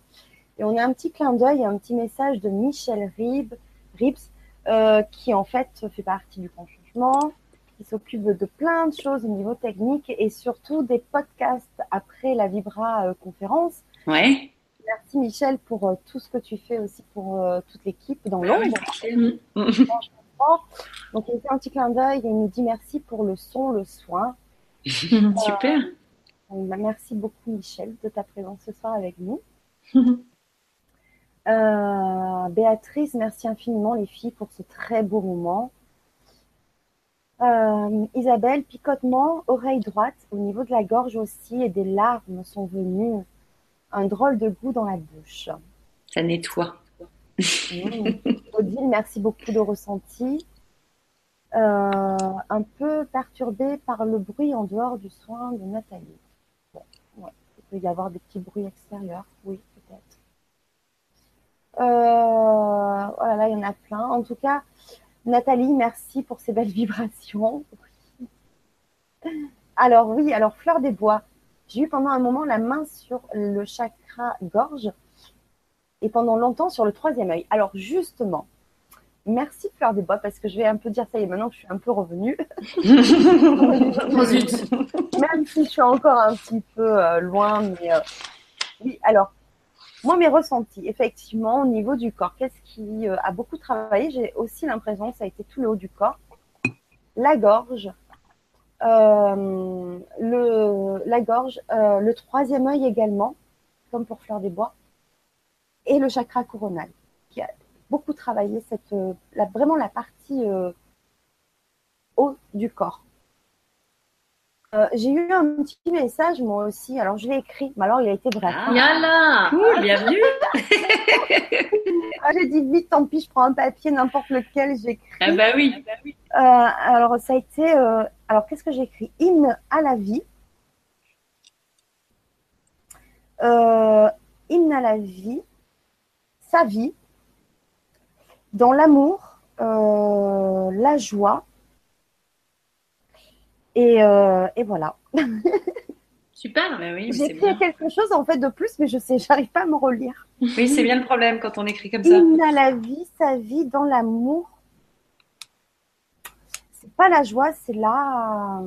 Et on a un petit clin d'œil, un petit message de Michel Rib, Ribs, euh, qui en fait fait partie du grand changement, qui s'occupe de plein de choses au niveau technique et surtout des podcasts après la Vibra conférence.
Ouais.
Merci Michel pour tout ce que tu fais aussi pour toute l'équipe dans l'ombre. Donc il fait un petit clin d'œil et il nous dit merci pour le son, le soin.
Super.
Euh, merci beaucoup Michel de ta présence ce soir avec nous. Euh, Béatrice, merci infiniment les filles pour ce très beau moment. Euh, Isabelle, picotement, oreille droite, au niveau de la gorge aussi, et des larmes sont venues. Un drôle de goût dans la bouche.
Ça nettoie.
Mmh. Odile, merci beaucoup de ressenti. Euh, un peu perturbée par le bruit en dehors du soin de Nathalie. Bon, ouais. Il peut y avoir des petits bruits extérieurs, oui, peut-être. Euh, oh là, il y en a plein. En tout cas, Nathalie, merci pour ces belles vibrations. Alors oui, alors fleur des bois. J'ai eu pendant un moment la main sur le chakra gorge et pendant longtemps sur le troisième œil. Alors justement, merci Fleur des Bois parce que je vais un peu dire ça y est maintenant que je suis un peu revenue. Même si je suis encore un petit peu euh, loin, mais euh, oui. Alors moi mes ressentis, effectivement au niveau du corps, qu'est-ce qui euh, a beaucoup travaillé J'ai aussi l'impression que ça a été tout le haut du corps, la gorge. Le, la gorge, le troisième œil également, comme pour Fleur des Bois et le chakra coronal, qui a beaucoup travaillé cette, euh, la, vraiment la partie euh, haut du corps. Euh, j'ai eu un petit message moi aussi, alors je l'ai écrit, mais alors il a été bref.
Ah, Yala, cool, bienvenue.
ah, j'ai dit vite, tant pis, je prends un papier, n'importe lequel, j'écris.
Ah bah oui.
alors ça a été, alors qu'est-ce que j'ai écrit Hymne à la vie. hymne à la vie sa vie dans l'amour, euh, la joie. Et, euh, et voilà.
Super, mais oui.
J'ai écrit quelque chose en fait de plus, mais je sais, j'arrive pas à me relire.
Oui, c'est bien le problème quand on écrit comme ça.
Il a la vie, sa vie dans l'amour. C'est pas la joie, c'est là.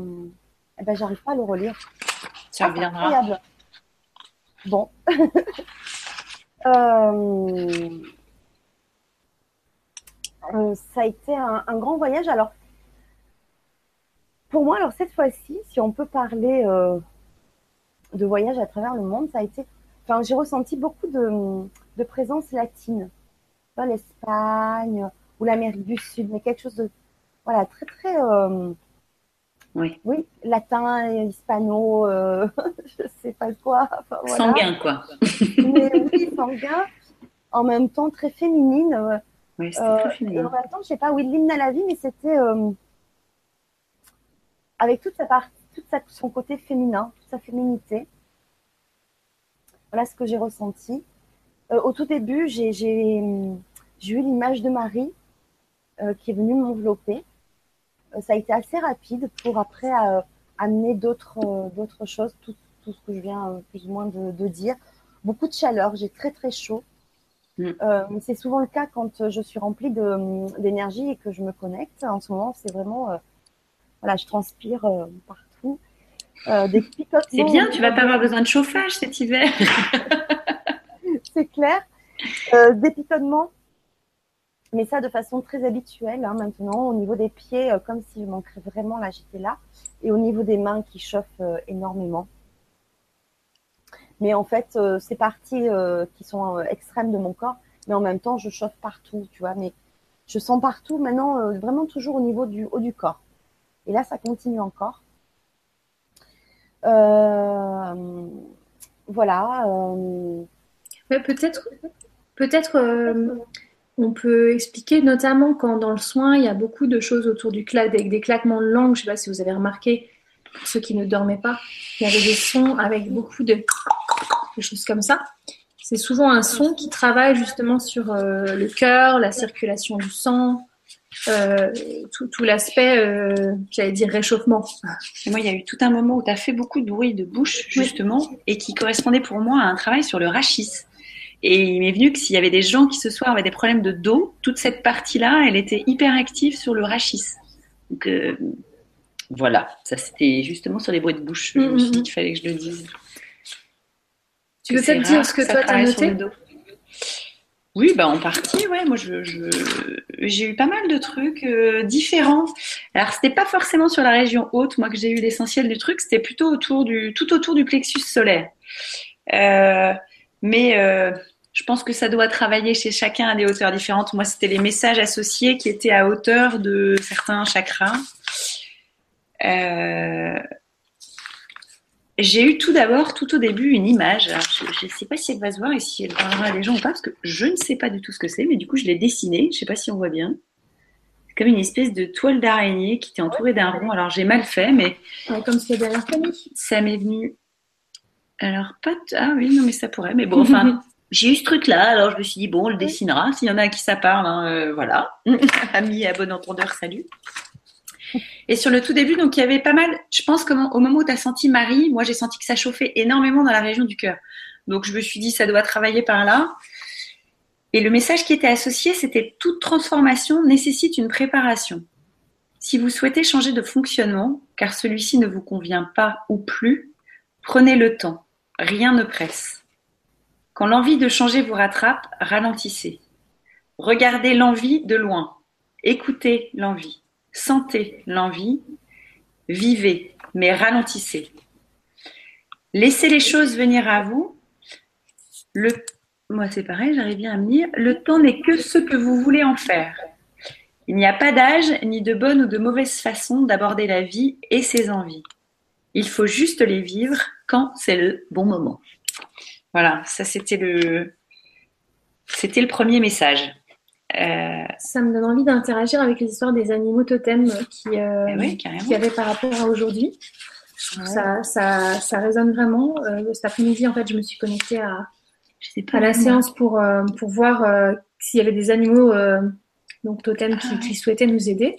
Eh ben, j'arrive pas à le relire.
Ça reviendra.
Bon. Euh, euh, ça a été un, grand voyage. Alors, pour moi, alors cette fois-ci, si on peut parler euh, de voyage à travers le monde, ça a été. Enfin, j'ai ressenti beaucoup de, de présence latine, pas l'Espagne ou l'Amérique du Sud, mais quelque chose de voilà très très
oui.
Oui, latin, hispano, euh, je sais pas quoi.
Sanguin, quoi.
Mais oui, sanguin. En même temps, très féminine.
Euh, oui, c'était très féminin.
Et en même temps, je sais pas, oui, l'hymne à la vie, mais c'était euh, avec toute sa partie, toute sa, son côté féminin, toute sa féminité. Voilà ce que j'ai ressenti. au tout début, j'ai eu l'image de Marie qui est venue m'envelopper ça a été assez rapide pour après euh, amener d'autres euh, choses, tout, tout, ce que je viens euh, plus ou moins de, dire. Beaucoup de chaleur, j'ai très très chaud. Mm. c'est souvent le cas quand je suis remplie d'énergie et que je me connecte. En ce moment, c'est vraiment, voilà, je transpire partout.
c'est bien, tu vas pas avoir besoin de chauffage cet hiver.
c'est clair. des picotements mais ça de façon très habituelle hein, maintenant. Au niveau des pieds, euh, comme si je manquerais vraiment, là j'étais là. Et au niveau des mains qui chauffent euh, énormément. Mais en fait, euh, c'est parties qui sont extrêmes de mon corps, mais en même temps, je chauffe partout, tu vois. Mais je sens partout maintenant, vraiment toujours au niveau du haut du corps. Et là, ça continue encore. voilà.
peut-être, peut-être on peut expliquer notamment quand dans le soin, il y a beaucoup de choses autour du claque, des, claquements de langue. Je ne sais pas si vous avez remarqué, pour ceux qui ne dormaient pas, il y avait des sons avec beaucoup de, choses comme ça. C'est souvent un son qui travaille justement sur euh, le cœur, la circulation du sang, euh, tout, tout l'aspect, euh, j'allais dire réchauffement.
Et moi, il y a eu tout un moment où tu as fait beaucoup de bruit de bouche, justement, et qui correspondait pour moi à un travail sur le rachis. Et il m'est venu que s'il y avait des gens qui ce soir avaient des problèmes de dos, toute cette partie-là, elle était hyper active sur le rachis. Donc euh, voilà, ça c'était justement sur les bruits de bouche. Je me suis dit qu'il fallait que je le dise.
Tu veux peut-être dire ce que toi t'as noté
oui, bah en partie, ouais. Moi, je, j'ai eu pas mal de trucs euh, différents. Alors, c'était pas forcément sur la région haute, moi, que j'ai eu l'essentiel du truc. C'était plutôt autour du, tout autour du plexus solaire. Euh, mais euh, je pense que ça doit travailler chez chacun à des hauteurs différentes. Moi, c'était les messages associés qui étaient à hauteur de certains chakras. J'ai eu tout d'abord, tout au début, une image. je ne sais pas si elle va se voir et si elle parlera à des gens ou pas, parce que je ne sais pas du tout ce que c'est, mais du coup, je l'ai dessinée. Je ne sais pas si on voit bien. C'est comme une espèce de toile d'araignée qui était entourée d'un rond. Alors, j'ai mal fait, mais.
comme c'est derrière famille.
Ça m'est venu. Alors, pas. Ah oui, non, mais ça pourrait. Mais bon, enfin, j'ai eu ce truc-là. Alors, je me suis dit, bon, on le dessinera. S'il y en a à qui ça parle, hein, euh, voilà. Ami à bon entendeur, salut. Et sur le tout début, donc il y avait pas mal, je pense qu'au moment où tu as senti Marie, moi j'ai senti que ça chauffait énormément dans la région du cœur. Donc je me suis dit, ça doit travailler par là. Et le message qui était associé, c'était toute transformation nécessite une préparation. Si vous souhaitez changer de fonctionnement, car celui-ci ne vous convient pas ou plus, prenez le temps. Rien ne presse. Quand l'envie de changer vous rattrape, ralentissez. Regardez l'envie de loin. Écoutez l'envie. Sentez l'envie, vivez, mais ralentissez. Laissez les choses venir à vous. Le, moi, c'est pareil, j'arrive bien à me dire, le temps n'est que ce que vous voulez en faire. Il n'y a pas d'âge ni de bonne ou de mauvaise façon d'aborder la vie et ses envies. Il faut juste les vivre quand c'est le bon moment. Voilà, ça c'était le, c'était le premier message.
Euh, ça me donne envie d'interagir avec les histoires des animaux totems qui, euh, eh qui avaient par rapport à aujourd'hui. Ça, ça, ça, résonne vraiment. Euh, cet après-midi, en fait, je me suis connectée à, à la séance pour, euh, pour voir s'il y avait des animaux donc totems qui, ah qui, souhaitaient nous aider.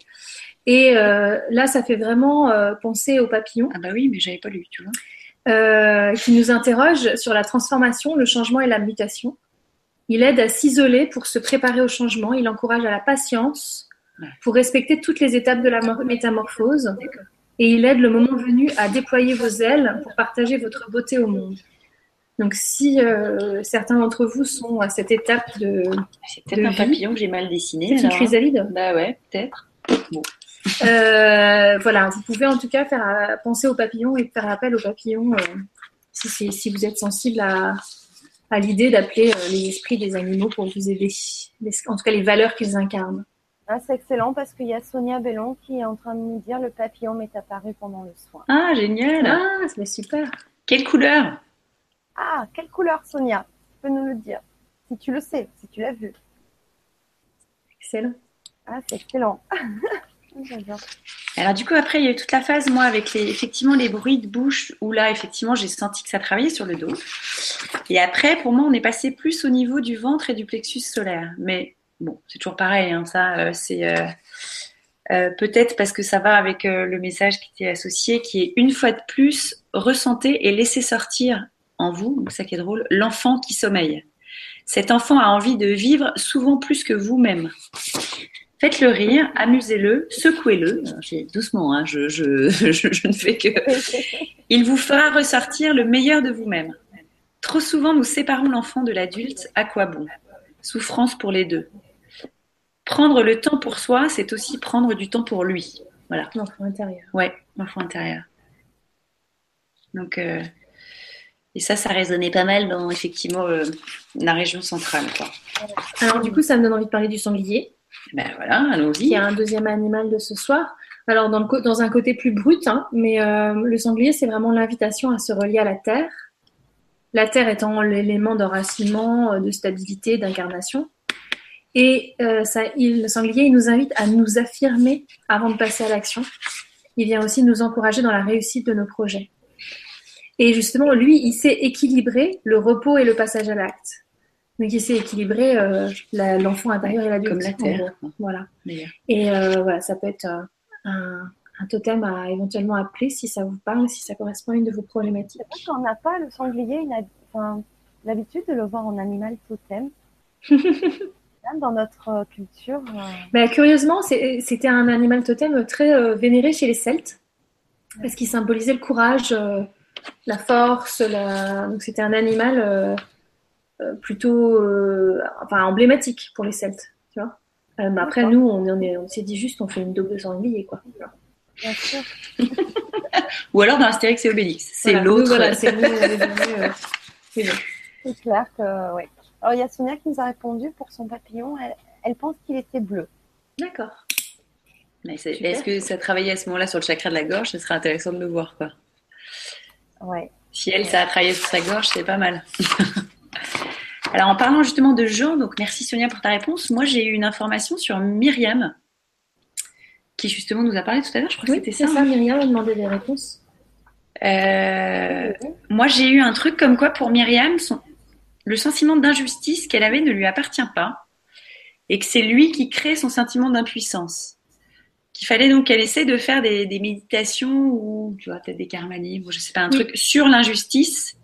Et là, ça fait vraiment penser aux papillons.
Ah bah oui, mais j'avais pas lu, tu vois.
qui nous interrogent sur la transformation, le changement et la mutation. Il aide à s'isoler pour se préparer au changement. Il encourage à la patience pour respecter toutes les étapes de la métamorphose. Et il aide le moment venu à déployer vos ailes pour partager votre beauté au monde. Donc, si euh, certains d'entre vous sont à cette étape de.
C'est peut-être un papillon que j'ai mal dessiné.
C'est une chrysalide
Bah ouais, peut-être.
Bon. Euh, voilà, vous pouvez en tout cas faire penser aux papillons et faire appel aux papillons euh, si, si, vous êtes sensible à, à l'idée d'appeler euh, les esprits des animaux pour vous aider, en tout cas les valeurs qu'ils incarnent.
Ah, c'est excellent parce qu'il y a Sonia Bellon qui est en train de nous dire le papillon m'est apparu pendant le soin.
Ah, génial
Ah, c'est super
Quelle couleur?
Ah, quelle couleur Sonia? Tu peux nous le dire Si tu le sais, si tu l'as vu.
Excellent.
Ah, c'est excellent
Alors du coup après il y a eu toute la phase moi avec les effectivement les bruits de bouche où là effectivement j'ai senti que ça travaillait sur le dos. Et après pour moi on est passé plus au niveau du ventre et du plexus solaire. Mais bon c'est toujours pareil hein, ça euh, c'est euh, euh, peut-être parce que ça va avec le message qui était associé qui est une fois de plus ressentez et laissez sortir en vous, c'est ça qui est drôle, l'enfant qui sommeille. Cet enfant a envie de vivre souvent plus que vous-même. Faites-le rire, amusez-le, secouez-le. Doucement, hein, je, je, je, ne fais que. Il vous fera ressortir le meilleur de vous-même. Trop souvent, nous séparons l'enfant de l'adulte. À quoi bon? Souffrance pour les deux. Prendre le temps pour soi, c'est aussi prendre du temps pour lui. Voilà.
L'enfant intérieur.
Ouais, l'enfant intérieur. Donc, euh, et ça, ça résonnait pas mal dans effectivement euh, la région centrale. Quoi.
Alors, du coup, ça me donne envie de parler du sanglier.
Ben voilà, allons-y.
Qui est un deuxième animal de ce soir. Alors, dans un côté plus brut, hein, mais euh, le sanglier, c'est vraiment l'invitation à se relier à la terre. La terre étant l'élément d'enracinement, euh, de stabilité, d'incarnation. Et euh, ça, il, le sanglier, il nous invite à nous affirmer avant de passer à l'action. Il vient aussi nous encourager dans la réussite de nos projets. Et justement, lui, il sait équilibrer le repos et le passage à l'acte. Donc il sait équilibrer euh, l'enfant intérieur et l'adulte.
Comme la Terre.
Voilà. Et euh, voilà, ça peut être euh, un, un totem à éventuellement appeler si ça vous parle, si ça correspond à une de vos problématiques.
Qu'on n'a pas le sanglier l'habitude de le voir en animal totem. Dans notre euh, culture. euh,
Bah, curieusement, c'était un animal totem très euh, vénéré chez les Celtes, parce qu'il symbolisait le courage, euh, la force. La... Donc c'était un animal plutôt euh, enfin, emblématique pour les Celtes. Tu vois Euh, mais après,
D'accord.
nous, on, en est- on s'est dit juste, on fait une double sanglier. Quoi.
bien sûr.
Ou alors dans Astérix et Obélix. C'est
Voilà. Nous,
l'autre.
Voilà, c'est euh.
C'est clair que, oui. Alors, il y a Sonia qui nous a répondu pour son papillon. Elle, elle pense qu'il était bleu.
D'accord.
Mais c'est-
Super.
Est-ce que ça travaillait à ce moment-là sur le chakra de la gorge? Ce serait intéressant de le voir. Quoi.
Ouais.
Si elle, ça a travaillé sur sa gorge, c'est pas mal. Alors, en parlant justement de Jean, donc merci Sonia pour ta réponse. Moi, j'ai eu une information sur Myriam, qui justement nous a parlé tout à l'heure. Je crois que
Oui,
c'était
c'est
ça.
ça, Myriam a demandé des réponses.
Euh, moi, j'ai eu un truc comme quoi pour Myriam, son- le sentiment d'injustice qu'elle avait ne lui appartient pas et que c'est lui qui crée son sentiment d'impuissance. Qu'il fallait donc qu'elle essaie de faire des, des méditations ou, tu vois, peut-être des karma livres, ou je sais pas, un
Oui.
truc sur l'injustice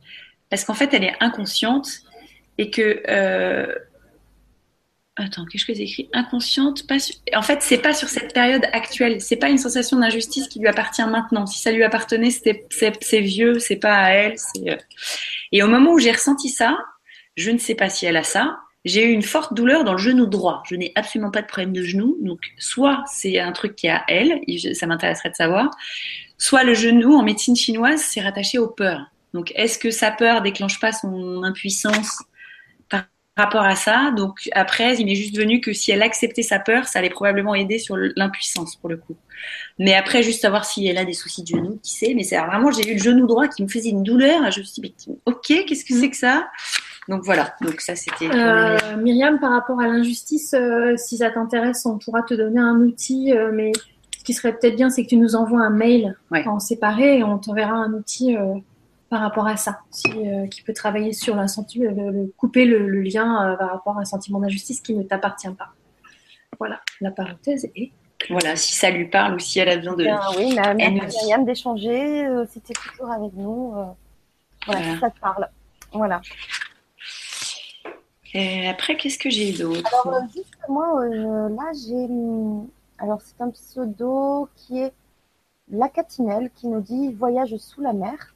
parce qu'en fait, elle est inconsciente et que. euh, Attends, qu'est-ce que j'ai écrit? Inconsciente, En fait, c'est pas sur cette période actuelle. C'est pas une sensation d'injustice qui lui appartient maintenant. Si ça lui appartenait, c'est vieux, c'est pas à elle. euh. Et au moment où j'ai ressenti ça, je ne sais pas si elle a ça. J'ai eu une forte douleur dans le genou droit. Je n'ai absolument pas de problème de genou. Donc, soit c'est un truc qui est à elle, ça m'intéresserait de savoir. Soit le genou en médecine chinoise, c'est rattaché aux peurs. Donc, est-ce que sa peur déclenche pas son impuissance rapport à ça Donc, après, il m'est juste venu que si elle acceptait sa peur, ça allait probablement aider sur l'impuissance pour le coup. Mais après, juste savoir si elle a des soucis de genou, qui sait. Mais c'est vraiment, j'ai eu le genou droit qui me faisait une douleur. Je me suis dit, mais ok, qu'est-ce que c'est que ça? Donc voilà. Donc ça, c'était.
Euh,
Myriam.
Par rapport à l'injustice, euh, si ça t'intéresse, on pourra te donner un outil, euh, mais ce qui serait peut-être bien, c'est que tu nous envoies un mail
Ouais.
en séparé et on t'enverra un outil euh, par rapport à ça, si, euh, qui peut travailler sur la senti- le, le- couper le, le lien euh, par rapport à un sentiment d'injustice qui ne t'appartient pas. Voilà, la parenthèse est.
Voilà, si ça lui parle ou si elle a besoin de.
Bien, oui, mais merci. Myriam d'échanger. euh, si tu es toujours avec nous, euh, voilà,
Voilà.
si ça te parle. Voilà.
Et après, qu'est-ce que j'ai d'autre?
Alors, euh, juste moi, euh, là, j'ai. hum, Alors, c'est un pseudo qui est La Catinelle qui nous dit Voyage sous la mer,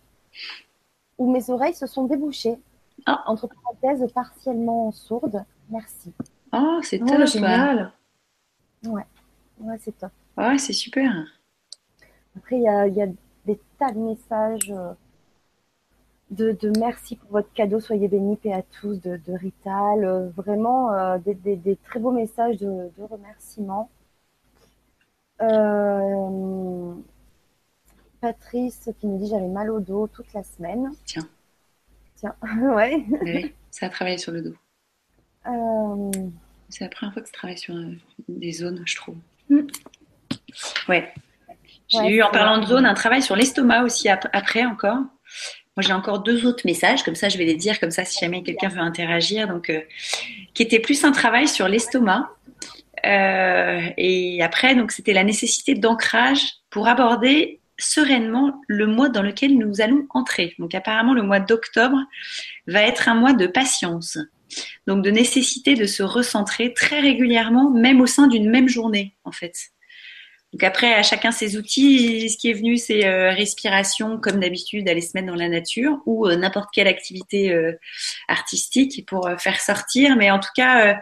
où mes oreilles se sont débouchées.
Ah.
Entre parenthèses, partiellement sourde. Merci.
Oh, c'est
Oh,
top.
génial
Ouais, c'est top.
Ouais, c'est super.
Après, il y a, il y a des tas de messages euh, de, de merci pour votre cadeau, soyez bénis, paix à tous, de, de Rital. euh, vraiment, euh, des, des- des très beaux messages de, de remerciements. Euh, Patrice qui nous dit j'avais mal au dos toute la semaine.
Tiens.
Tiens, ouais.
Oui, ça a travaillé sur le dos.
Euh,
C'est la première fois que tu travailles sur euh, des zones, je trouve.
Mm.
Ouais. J'ai
Ouais,
eu, en parlant de zone, un travail sur l'estomac aussi ap- après encore. Moi, j'ai encore deux autres messages, comme ça, je vais les dire, comme ça, si jamais quelqu'un veut interagir. Donc, euh, qui était plus un travail sur l'estomac. Euh, et après, donc, c'était la nécessité d'ancrage pour aborder sereinement le mois dans lequel nous allons entrer. Donc, apparemment, le mois d'octobre va être un mois de patience. Donc, de nécessité de se recentrer très régulièrement, même au sein d'une même journée, en fait. Donc après, à chacun ses outils. Ce qui est venu, c'est euh, respiration, comme d'habitude, aller se mettre dans la nature ou euh, n'importe quelle activité euh, artistique pour faire sortir. Mais en tout cas,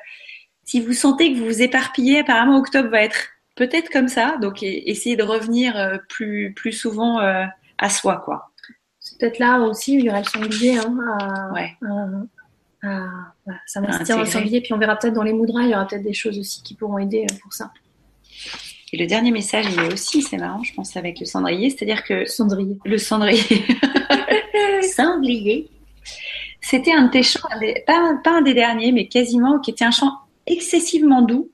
si vous sentez que vous vous éparpillez, apparemment octobre va être peut-être comme ça. Donc e- essayez de revenir euh, plus plus souvent euh, à soi, quoi.
C'est peut-être là aussi où il y aura le sanglier hein, à,
Ouais.
à, à-
À
dans le
intégrer.
sanglier. Puis on verra peut-être dans les mudras, il y aura peut-être des choses aussi qui pourront aider euh, pour ça.
Et le dernier message, il est aussi, c'est marrant, je pense, avec le cendrier, c'est-à-dire que
Cendrier.
Le cendrier. Sanglier. C'était un de tes chants, pas un des derniers, mais quasiment, qui était un chant excessivement doux.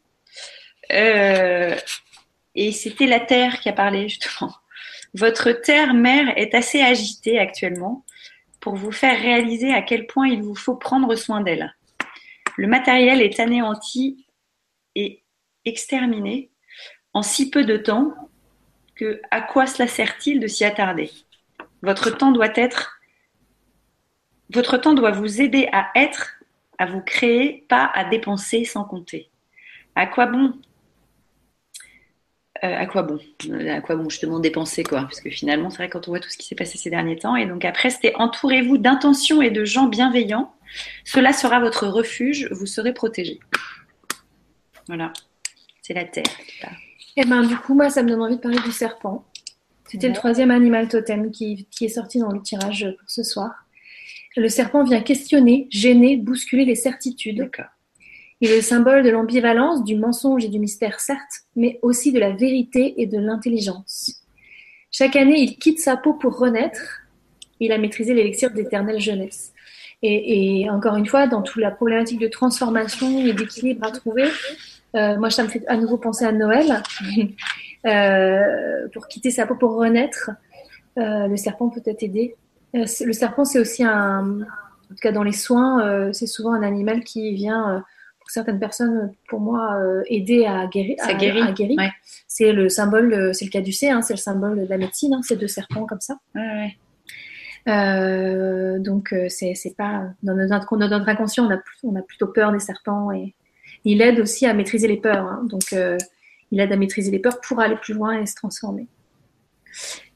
Euh, et c'était la terre qui a parlé, justement. Votre terre-mère est assez agitée actuellement pour vous faire réaliser à quel point il vous faut prendre soin d'elle. Le matériel est anéanti et exterminé en si peu de temps que à quoi cela sert-il de s'y attarder? Votre temps doit être votre temps doit vous aider à être, à vous créer, pas à dépenser sans compter. À quoi bon euh, à quoi bon? Euh, À quoi bon justement dépenser quoi? Parce que finalement, c'est vrai quand on voit tout ce qui s'est passé ces derniers temps. Et donc après, c'était entourez-vous d'intentions et de gens bienveillants. Cela sera votre refuge. Vous serez protégé. Voilà, c'est la terre.
Et eh ben du coup, moi, ça me donne envie de parler du serpent. C'était le troisième animal totem qui, qui est sorti dans le tirage pour ce soir. Le serpent vient questionner, gêner, bousculer les certitudes.
D'accord.
Il est le symbole de l'ambivalence, du mensonge et du mystère, certes, mais aussi de la vérité et de l'intelligence. Chaque année, il quitte sa peau pour renaître. Il a maîtrisé l'élixir d'éternelle jeunesse. Et, encore une fois, dans toute la problématique de transformation et d'équilibre à trouver, euh, moi, ça me fait à nouveau penser à Noël. euh, pour quitter sa peau pour renaître, euh, le serpent peut être aidé. Le serpent, c'est aussi un, en tout cas dans les soins, c'est souvent un animal qui vient certaines personnes, pour moi, euh, aider à guérir.
Ça guérit. À,
guérir. C'est le symbole, c'est le caducé, hein, c'est le symbole de la médecine, hein, ces deux serpents comme ça.
Ouais,
euh, donc euh, c'est pas dans notre, dans notre inconscient, on a, on a plutôt peur des serpents et il aide aussi à maîtriser les peurs. Hein, donc il aide à maîtriser les peurs pour aller plus loin et se transformer.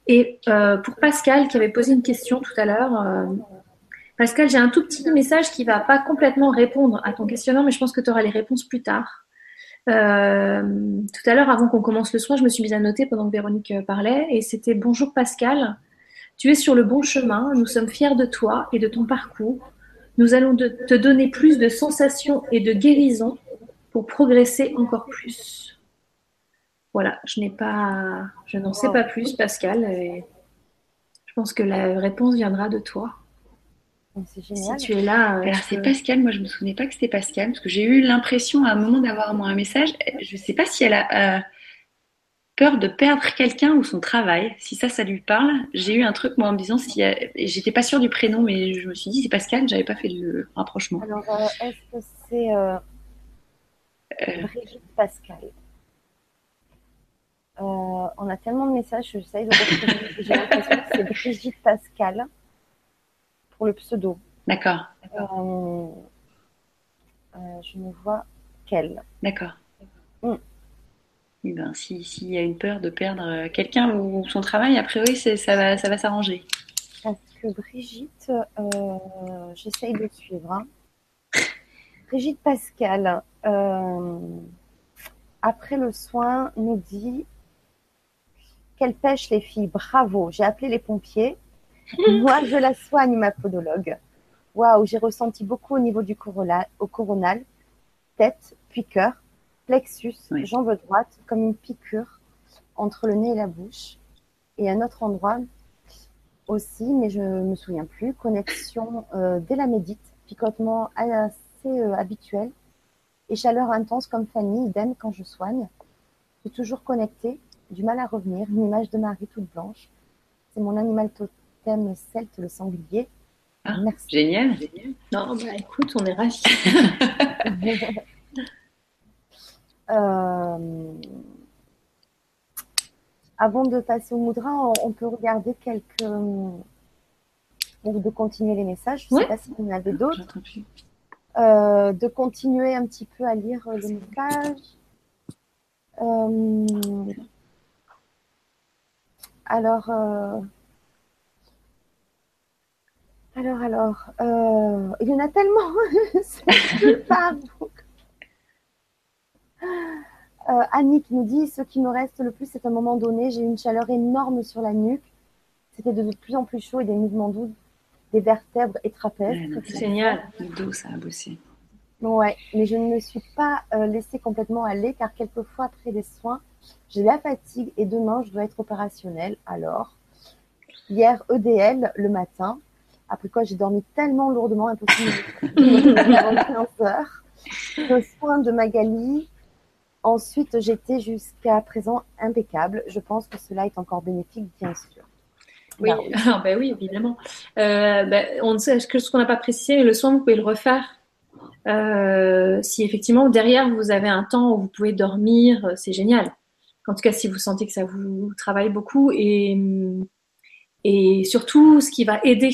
Et pour Pascal qui avait posé une question tout à l'heure Pascal, j'ai un tout petit message qui va pas complètement répondre à ton questionnement, mais je pense que tu auras les réponses plus tard. Euh, tout à l'heure, avant qu'on commence le soin, je me suis mise à noter pendant que Véronique euh, parlait, et c'était Bonjour Pascal, tu es sur le bon chemin, nous sommes fiers de toi et de ton parcours. Nous allons te donner plus de sensations et de guérison pour progresser encore plus. Voilà, je n'ai pas, je n'en sais pas plus, Pascal. Et je pense que la réponse viendra de toi.
C'est génial.
Si tu es là.
Euh, Alors, c'est Pascal. Moi, je me souvenais pas que c'était Pascal parce que j'ai eu l'impression à un moment d'avoir un message. Je ne sais pas si elle a euh, peur de perdre quelqu'un ou son travail. Si ça, ça lui parle. J'ai eu un truc, moi, en me disant si. J'étais pas sûre du prénom, mais je me suis dit c'est Pascal. J'avais pas fait le rapprochement.
Alors, euh, est-ce que c'est Brigitte Pascal? On a tellement de messages, j'essaye de retrouver. J'ai l'impression que c'est Brigitte Pascal le pseudo.
D'accord.
Euh, euh, je ne vois qu'elle.
D'accord. Mm. Eh ben, s'il y a une peur de perdre euh, quelqu'un ou son travail, a priori, ça va, ça va s'arranger.
Parce que Brigitte, j'essaye de suivre. Hein. Brigitte Pascal, après le soin, nous dit qu'elle pêche les filles. Bravo, j'ai appelé les pompiers. Moi, je la soigne, ma podologue. Waouh, j'ai ressenti beaucoup au niveau du au coronal, tête, puis cœur, plexus, jambe droite, comme une piqûre entre le nez et la bouche. Et un autre endroit aussi, mais je ne me souviens plus, connexion euh, dès la médite, picotement assez euh, habituel et chaleur intense comme Fanny, idem quand je soigne. Je suis toujours connectée, du mal à revenir, une image de Marie toute blanche. C'est mon animal total thème celte, le sanglier.
Ah, Merci. Génial.
Non, bah, écoute, on est ravis.
euh, avant de passer au moudra, on, peut regarder quelques. ou de continuer les messages. Je ne sais pas si vous en avez d'autres. Euh, de continuer un petit peu à lire le message. Euh, alors, euh, alors, alors, euh, il y en a tellement. c'est pas euh, Annie qui nous dit ce qui me reste le plus, c'est un moment donné, j'ai une chaleur énorme sur la nuque. C'était de plus en plus chaud et des mouvements doux des vertèbres et trapèzes.
c'est génial, le dos, ça a bossé.
Ouais, mais je ne me suis pas euh, laissée complètement aller car quelquefois après les soins, j'ai la fatigue et demain je dois être opérationnelle. Alors, hier EDL le matin, après quoi, j'ai dormi tellement lourdement, impossible de 15 heures. Le soin de Magali. Ensuite, j'étais jusqu'à présent impeccable. Je pense que cela est encore bénéfique, bien sûr.
Oui, ben oui, évidemment. Euh, ben, on sait que ce qu'on n'a pas précisé, le soin, vous pouvez le refaire? Euh, si effectivement derrière vous avez un temps où vous pouvez dormir, euh, c'est génial. En tout cas, si vous sentez que ça vous travaille beaucoup et, et surtout, ce qui va aider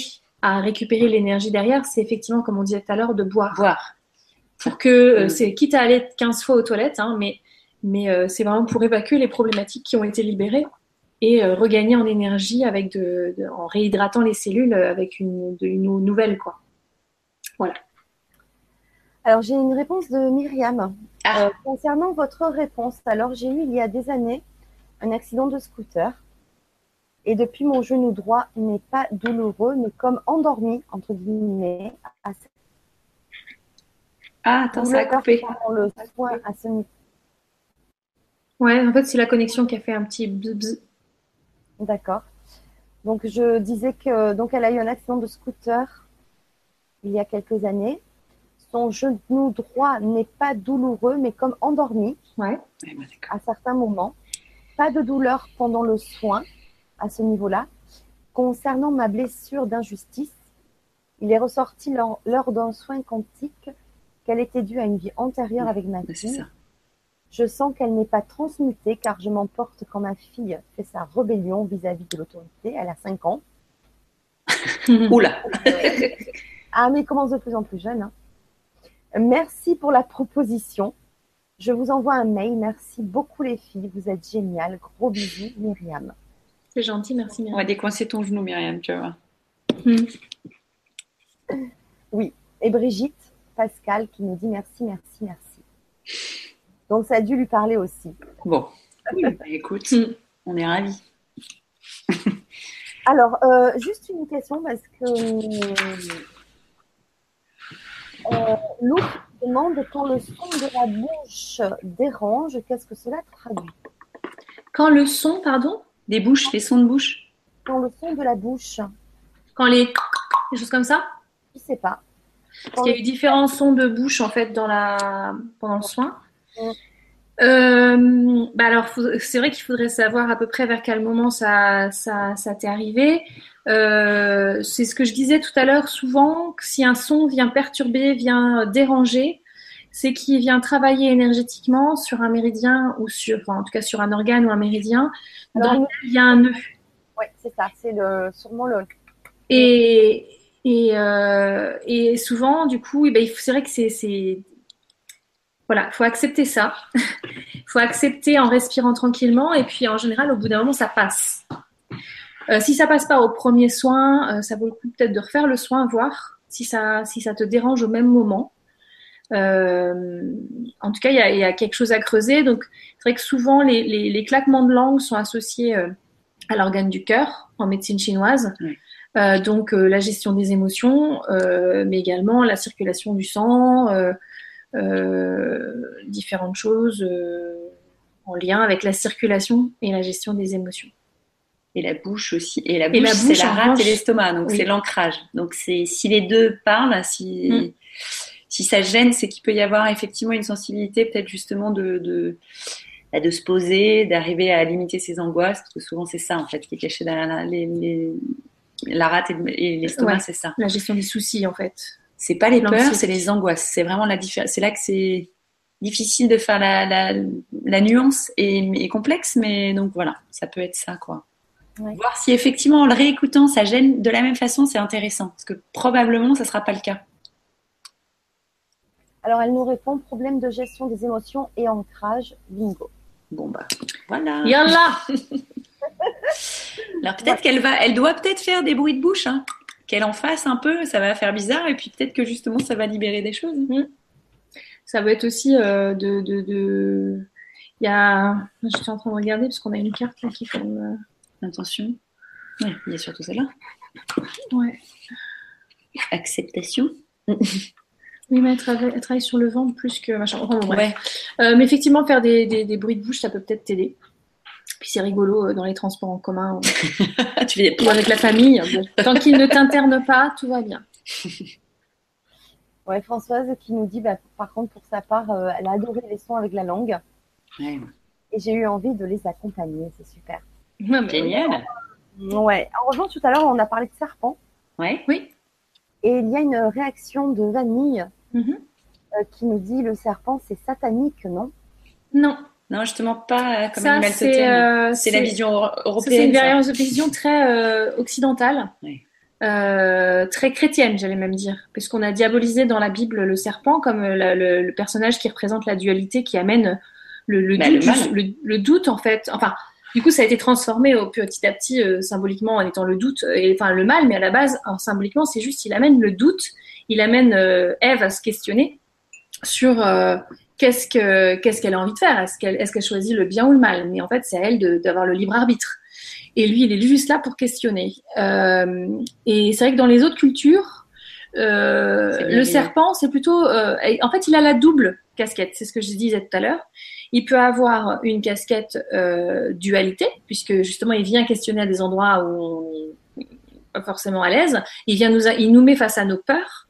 à récupérer l'énergie derrière, c'est effectivement, comme on disait tout à l'heure, de boire.
Boire.
Pour que, euh, c'est quitte à aller 15 fois aux toilettes, hein, mais, mais euh, c'est vraiment pour évacuer les problématiques qui ont été libérées et euh, regagner en énergie avec de, de- en réhydratant les cellules avec une, de- une eau nouvelle, quoi.
Alors, j'ai une réponse de Myriam.
Ah.
Euh, concernant votre réponse, alors j'ai eu il y a des années un accident de scooter. Et depuis, mon genou droit n'est pas douloureux, mais comme endormi, entre guillemets, à ce
Ah, attends, ça a coupé.
le soin à ce niveau.
Ouais, en fait, c'est la connexion qui a fait un petit bzz.
D'accord. Donc, je disais que donc elle a eu un accident de scooter il y a quelques années. Son genou droit n'est pas douloureux, mais comme endormi
Ouais.
À certains moments. Pas de douleur pendant le soin à ce niveau-là. Concernant ma blessure d'injustice, il est ressorti lors, lors d'un soin quantique qu'elle était due à une vie antérieure avec ma
Bah,
fille. Je sens qu'elle n'est pas transmutée car je m'emporte quand ma fille fait sa rébellion vis-à-vis de l'autorité. Elle a 5 ans.
Oula.
Ah, mais commence de plus en plus jeune. hein. Merci pour la proposition. Je vous envoie un mail. Merci beaucoup les filles. Vous êtes géniales. Gros bisous, Myriam.
C'est gentil, merci
On
Myriam.
va décoincer ton genou, Myriam, tu vas voir.
Et Brigitte, Pascal, qui nous dit merci, merci, merci. Donc, ça a dû lui parler aussi.
Bon. Bah, écoute,
Mm.
on est ravis.
Alors, euh, juste une question parce que euh, Lou demande quand le son de la bouche dérange, qu'est-ce que cela traduit?
Quand le son, pardon,
Des bouches, les sons de bouche
Quand le son de la bouche,
quand les des choses comme ça,
je sais pas.
parce qu'il y a eu différents sons de bouche en fait dans la pendant le soin.
Mm.
Euh, bah alors, c'est vrai qu'il faudrait savoir à peu près vers quel moment ça, ça, ça t'est arrivé. Euh, c'est ce que je disais tout à l'heure. Souvent, si un son vient perturber, vient déranger, c'est qu'il vient travailler énergétiquement sur un méridien ou sur, enfin, en tout cas sur un organe ou un méridien
Alors,
dans lequel il y a un nœud.
Ouais, c'est ça. C'est le, sûrement le.
Et, et, euh, et souvent, du coup, eh ben, il faut- c'est vrai que c'est, c'est, voilà, faut accepter ça. faut accepter en respirant tranquillement. Et puis, en général, au bout d'un moment, ça passe. Euh, si ça passe pas au premier soin, euh, ça vaut le coup peut-être de refaire le soin, voir si ça, si ça te dérange au même moment. Euh, en tout cas, il y a, il y a quelque chose à creuser. Donc, c'est vrai que souvent, les, les, les claquements de langue sont associés euh, à l'organe du cœur en médecine chinoise.
Oui.
Euh, donc, la gestion des émotions, mais également la circulation du sang, différentes choses en lien avec la circulation et la gestion des émotions.
Et la bouche aussi. Et la bouche,
la
c'est
bouche,
la rate et l'estomac. Donc,
oui.
c'est l'ancrage. Donc, c'est si les deux parlent, si,
Mm.
Si ça gêne, c'est qu'il peut y avoir effectivement une sensibilité, peut-être justement de, de, bah, de se poser, d'arriver à limiter ses angoisses. Parce que souvent, c'est ça, en fait, qui est caché derrière la, les, les- la rate et le- et l'estomac,
Ouais.
c'est ça.
La gestion des soucis, en fait.
C'est pas les peurs, c'est les angoisses. C'est vraiment la différence. C'est là que c'est difficile de faire la, la, la nuance et, et complexe, mais donc voilà, ça peut être ça, quoi.
Ouais.
Voir si effectivement en le réécoutant ça gêne de la même façon, c'est intéressant parce que probablement ça sera pas le cas.
Alors, elle nous répond problème de gestion des émotions et ancrage. Bingo.
Bon bah voilà.
Yallah
Alors peut-être qu'elle va, elle doit peut-être faire des bruits de bouche, hein. qu'elle en fasse un peu, ça va faire bizarre et puis peut-être que justement ça va libérer des choses.
Ça peut être aussi euh, de, de, de... Il y a... Je suis en train de regarder parce qu'on a une carte là qui comme... euh,
Attention. Ouais, il y a surtout celle-là.
Ouais.
Acceptation.
Oui, mais elle travaille, elle travaille sur le ventre plus que machin. Enfin, bon, bref.
Ouais.
Euh, mais effectivement, faire des, des, des bruits de bouche, ça peut peut-être t'aider. Puis c'est rigolo euh, dans les transports en commun ou,
tu fais des
ou avec la famille. Tant qu'il ne t'interne pas, tout va bien.
Ouais, Françoise qui nous dit, bah, par contre, pour sa part, euh, elle a adoré les sons avec la langue
Ouais.
et j'ai eu envie de les accompagner. C'est super.
Ouais,
Génial.
Ouais. En revanche, tout à l'heure, on a parlé de serpent
Ouais.
Oui.
et il y a une réaction de Vanille
Mhm.
euh, qui nous dit le serpent c'est satanique, non?
Non.
Non, justement pas comme
Ça,
animal
c'est,
totem.
euh,
c'est la vision euro-
Ça, C'est
européenne.
une vision très euh, occidentale,
Oui.
euh, très chrétienne, j'allais même dire, puisqu'on a diabolisé dans la Bible le serpent comme euh, la- le, le personnage qui représente la dualité, qui amène le, le
Bah,
doute,
le mal.
le- le doute en fait. Enfin, du coup, ça a été transformé au, petit à petit euh, symboliquement en étant le doute, et, enfin le mal, mais à la base, en, symboliquement, c'est juste il amène le doute, il amène euh, Ève à se questionner sur euh, qu'est-ce que qu'est-ce qu'elle a envie de faire, est-ce qu'elle est-ce qu'elle choisit le bien ou le mal, mais en fait, c'est à elle d'avoir le libre arbitre. Et lui, il est juste là pour questionner. Euh, et c'est vrai que dans les autres cultures, euh, le serpent, c'est plutôt. euh, en fait, il a la double casquette. C'est ce que je disais tout à l'heure. Il peut avoir une casquette euh, dualité, puisque justement, il vient questionner à des endroits où on n'est pas forcément à l'aise. Il vient nous, il nous met face à nos peurs.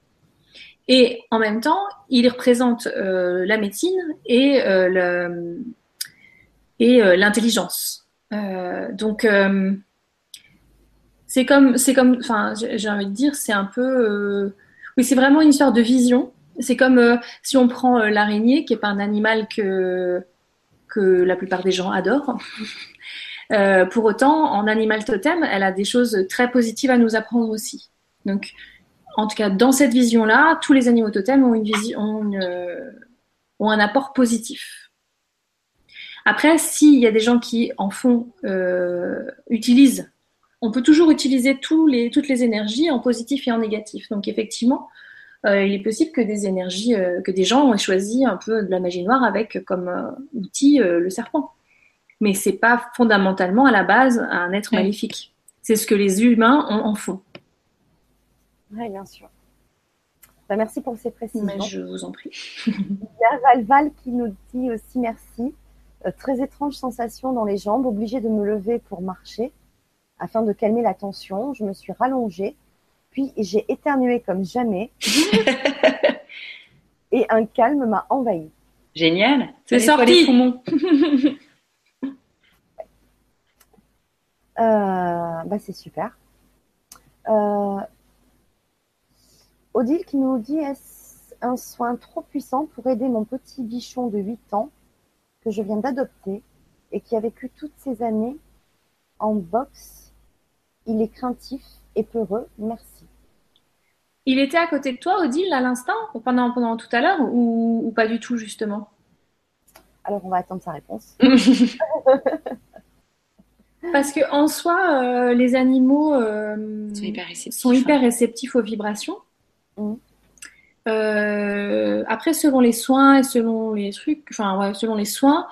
Et en même temps, il représente euh, la médecine et euh, euh, l'intelligence. Donc c'est comme c'est comme enfin j'ai envie de dire c'est un peu oui c'est vraiment une histoire de vision. C'est comme si on prend l'araignée qui est pas un animal que que la plupart des gens adorent. Pour autant, en animal totem, elle a des choses très positives à nous apprendre aussi. Donc, en tout cas, dans cette vision-là, tous les animaux totems ont, une vision, ont, une, euh, ont un apport positif. Après, s'il y a des gens qui en font, euh, utilisent, on peut toujours utiliser tous les, toutes les énergies en positif et en négatif. Donc, effectivement, euh, il est possible que des énergies, euh, que des gens aient choisi un peu de la magie noire avec comme outil le serpent. Mais c'est pas fondamentalement à la base un être
Oui.
maléfique. C'est ce que les humains en, en font.
Oui, bien sûr. Bah, merci pour ces précisions.
Mais je vous en prie.
Il y a Valval qui nous dit aussi merci. Euh, très étrange sensation dans les jambes, obligée de me lever pour marcher afin de calmer la tension. Je me suis rallongée, puis j'ai éternué comme jamais et un calme m'a envahi.
Génial.
C'est sorti.
les poumons.
Euh, bah, c'est super. Euh, Odile qui nous dit est-ce un soin trop puissant pour aider mon petit bichon de 8 ans que je viens d'adopter et qui a vécu toutes ces années en boxe? Il est craintif et peureux. Merci.
Il était à côté de toi, Odile, à l'instant, pendant, pendant tout à l'heure, ou, ou pas du tout, justement?
Alors on va attendre sa réponse.
Parce que en soi, euh, les animaux euh,
sont hyper réceptifs.
sont hyper réceptifs aux vibrations.
Mhm.
Euh, après, selon les soins et selon les trucs, enfin ouais, selon les soins,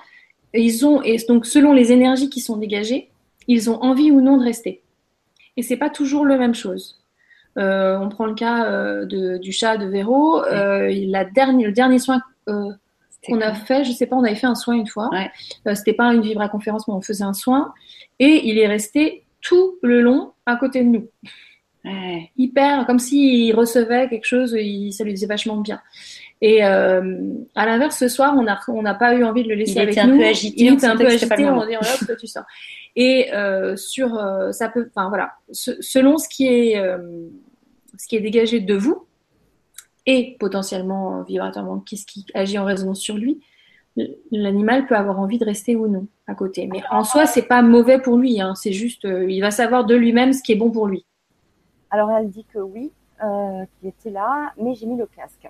ils ont et donc selon les énergies qui sont dégagées, ils ont envie ou non de rester. Et c'est pas toujours la même chose. Euh, on prend le cas euh, de, du chat de Véro. La dernière, le dernier soin qu'on a fait, je sais pas, on avait fait un soin une fois.
Ouais.
C'était pas une vibra-conférence, mais on faisait un soin. Et il est resté tout le long à côté de nous.
Ouais.
Hyper, comme s'il recevait quelque chose, il, ça lui faisait vachement bien. Et euh, à l'inverse, ce soir, on n'a on n'a pas eu envie de le laisser
Il
avec
était un
nous.
peu agité,
Il était un peu agité, on dit hop, toi, tu sors. Et euh, sur, euh, ça peut, enfin voilà, Se- selon ce qui est, euh, ce qui est dégagé de vous et potentiellement euh, vibratoirement, qu'est-ce qui agit en résonance sur lui, l'animal peut avoir envie de rester ou non à côté. Mais en soi, c'est pas mauvais pour lui. Hein, c'est juste, euh, il va savoir de lui-même ce qui est bon pour lui.
Alors elle dit que oui, euh, qu'il était là, mais j'ai mis le casque.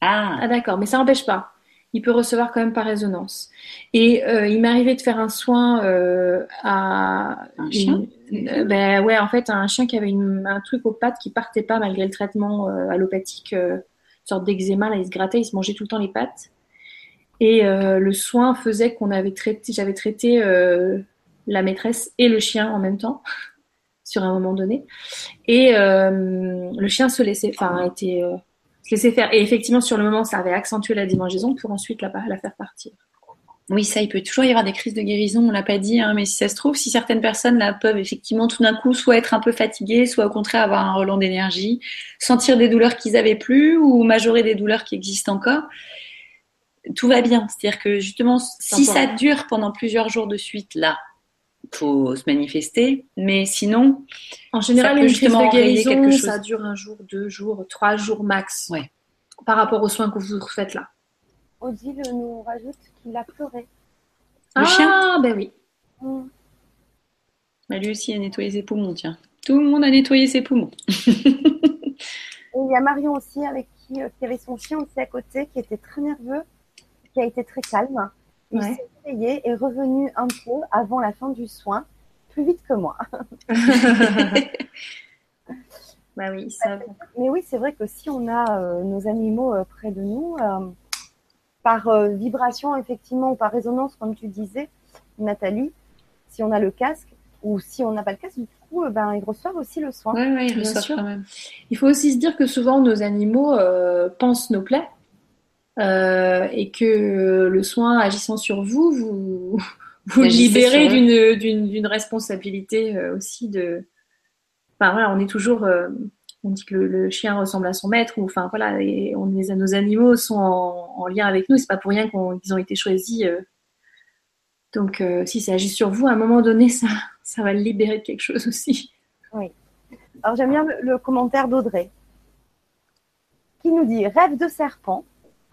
Ah,
Ah d'accord, mais ça n'empêche pas. Il peut recevoir quand même par résonance. Et euh, il m'est arrivé de faire un soin euh, à
Un chien?
une- euh, ben ouais, en fait, un chien qui avait une- un truc aux pattes qui partait pas malgré le traitement euh, allopathique, euh, une sorte d'eczéma, là, il se grattait, il se mangeait tout le temps les pattes. Et euh, le soin faisait qu'on avait traité, j'avais traité euh, la maîtresse et le chien en même temps sur un moment donné. Et euh, le chien se laissait, enfin, était euh, se laisser faire. Et effectivement, sur le moment, ça avait accentué la démangeaison pour ensuite la, la faire partir.
oui, ça, il peut toujours y avoir des crises de guérison, on l'a pas dit, hein, mais si ça se trouve, si certaines personnes là peuvent effectivement tout d'un coup soit être un peu fatiguées, soit au contraire avoir un relent d'énergie, sentir des douleurs qu'ils avaient plus ou majorer des douleurs qui existent encore, tout va bien. C'est-à-dire que justement, si ça dure pendant plusieurs jours de suite, là, faut se manifester, mais sinon,
En général, une crise de guérison, ça dure un jour, deux jours, trois jours max.
Ouais.
par rapport aux soins que vous faites là.
Odile nous rajoute qu'il a pleuré.
Le
ah,
chien?
ben oui.
Mm.
Bah, Lui aussi a nettoyé ses poumons, tiens. Tout le monde a nettoyé ses poumons.
Et il y a Marion aussi avec qui, euh, qui avait son chien aussi à côté, qui était très nerveux, qui a été très calme. Il
Ouais.
s'est réveillé et revenu un peu avant la fin du soin, plus vite que moi.
Bah oui, ça.
Mais oui, c'est vrai que si on a euh, nos animaux euh, près de nous, euh, par vibration effectivement ou par résonance, comme tu disais, Nathalie, si on a le casque ou si on n'a pas le casque, du coup, ben, ils reçoivent aussi le soin.
Ouais, ouais, ils
Bien
reçoivent
sûr.
quand même.
Il faut aussi se dire que souvent nos animaux pensent nos plaies euh, et que le soin agissant sur vous, vous vous le libérez d'une responsabilité euh, aussi de. Enfin voilà, on est toujours. euh, on dit que le, le chien ressemble à son maître ou enfin voilà, et on est, nos animaux sont en, en lien avec nous. C'est pas pour rien qu'ils ont été choisis. euh. Donc euh, si ça agit sur vous, à un moment donné, ça ça va le libérer de quelque chose aussi.
Alors j'aime bien le, le commentaire d'Audrey qui nous dit rêve de serpent,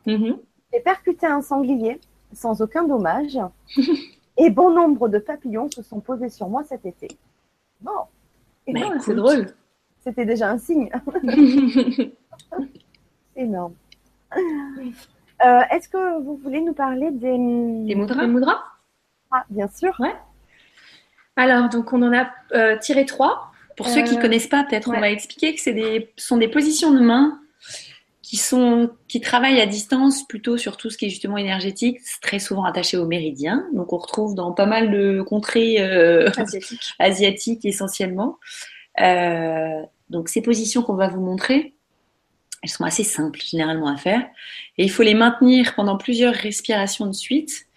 Mhm.
j'ai percuté un sanglier sans aucun dommage et bon nombre de papillons se sont posés sur moi cet été. Bon, et
Bah,
c'est drôle.
c'était déjà un signe. Énorme. Euh, Est-ce que vous voulez nous parler des...
Les moudras
Ah, bien sûr.
Alors, donc on en a euh, tiré trois.
Pour ceux qui
Euh,
connaissent pas, peut-être
ouais.
on va expliquer que c'est des sont des positions de main qui sont qui travaillent à distance plutôt sur tout ce qui est justement énergétique, très souvent attaché au méridien. Donc on retrouve dans pas mal de contrées euh,
asiatiques.
asiatiques essentiellement. Euh, donc ces positions qu'on va vous montrer, elles sont assez simples généralement à faire et il faut les maintenir pendant plusieurs respirations de suite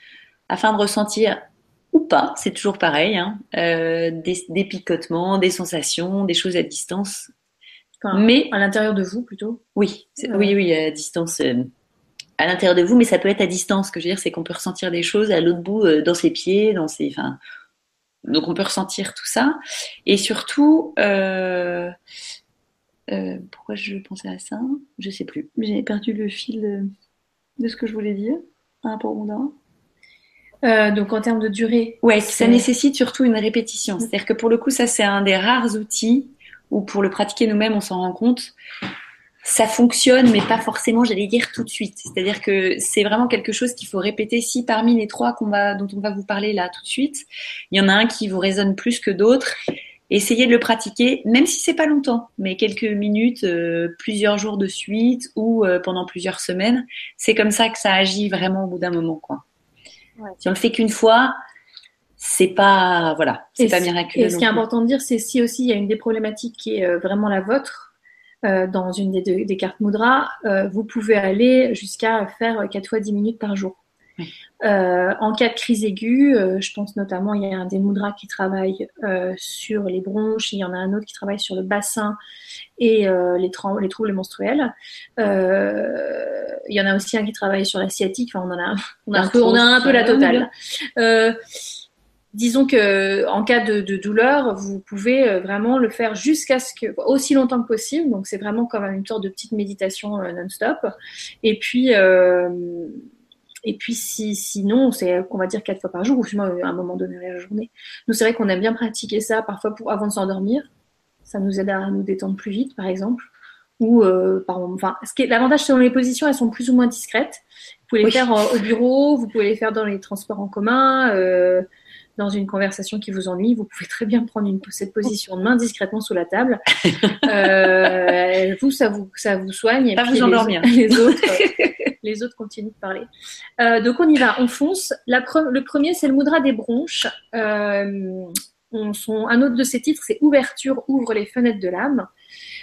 afin de ressentir ou pas, c'est toujours pareil, hein, euh, des, des picotements, des sensations, des choses à distance.
Enfin,
Mais
à l'intérieur de vous plutôt.
oui,
Ouais.
oui, oui, à distance, euh, à l'intérieur de vous, mais ça peut être à distance. Ce que je veux dire, c'est qu'on peut ressentir des choses à l'autre bout, euh, dans ses pieds, dans ses, enfin, donc on peut ressentir tout ça. Et surtout, euh, pourquoi je pensais à ça? Je sais plus. J'ai perdu le fil de, de ce que je voulais dire au mandarin.
Euh, donc en termes de durée.
Ouais, ça nécessite surtout une répétition. C'est-à-dire que pour le coup, ça c'est un des rares outils où pour le pratiquer nous-mêmes, on s'en rend compte. Ça fonctionne, mais pas forcément, j'allais dire tout de suite. C'est-à-dire que c'est vraiment quelque chose qu'il faut répéter. Si parmi les trois qu'on va, dont on va vous parler là tout de suite, il y en a un qui vous résonne plus que d'autres, essayez de le pratiquer, même si c'est pas longtemps, mais quelques minutes, euh, plusieurs jours de suite ou euh, pendant plusieurs semaines. C'est comme ça que ça agit vraiment au bout d'un moment, quoi.
Ouais.
Si on le fait qu'une fois, c'est pas, voilà, c'est pas miraculeux.
Et ce qui est important de dire, c'est si aussi il y a une des problématiques qui est euh, vraiment la vôtre, euh, dans une des, deux- des cartes Moudra, euh, vous pouvez aller jusqu'à faire 4 fois 10 minutes par jour.
Oui.
Euh, en cas de crise aiguë, je pense notamment, il y a un des Moudras qui travaille sur les bronches, il y en a un autre qui travaille sur le bassin et les, les troubles menstruels. Il y en a aussi un qui travaille sur la sciatique, enfin, on, en a, on, a un peu, on a un peu la totale. Disons que en cas de, de douleur, vous pouvez euh, vraiment le faire jusqu'à ce que aussi longtemps que possible. Donc c'est vraiment comme une sorte de petite méditation euh, non-stop. Et puis euh, et puis si, sinon c'est qu'on va dire quatre fois par jour ou à un moment donné de la journée. Nous c'est vrai qu'on aime bien pratiquer ça parfois pour avant de s'endormir. Ça nous aide à nous détendre plus vite, par exemple. Ou euh, par enfin, ce qui est l'avantage selon les positions, elles sont plus ou moins discrètes. Vous pouvez les
Oui.
faire au bureau, vous pouvez les faire dans les transports en commun. euh, dans une conversation qui vous ennuie, vous pouvez très bien prendre une, cette position de main discrètement sous la table. Euh, vous, ça vous, ça vous soigne. Et puis
vous endormir.
Les, autres, les autres continuent de parler. Euh, donc on y va, on fonce. La pre- le premier, c'est le mudra des bronches. Euh, on, son, un autre de ses titres, c'est Ouverture, ouvre les fenêtres de l'âme.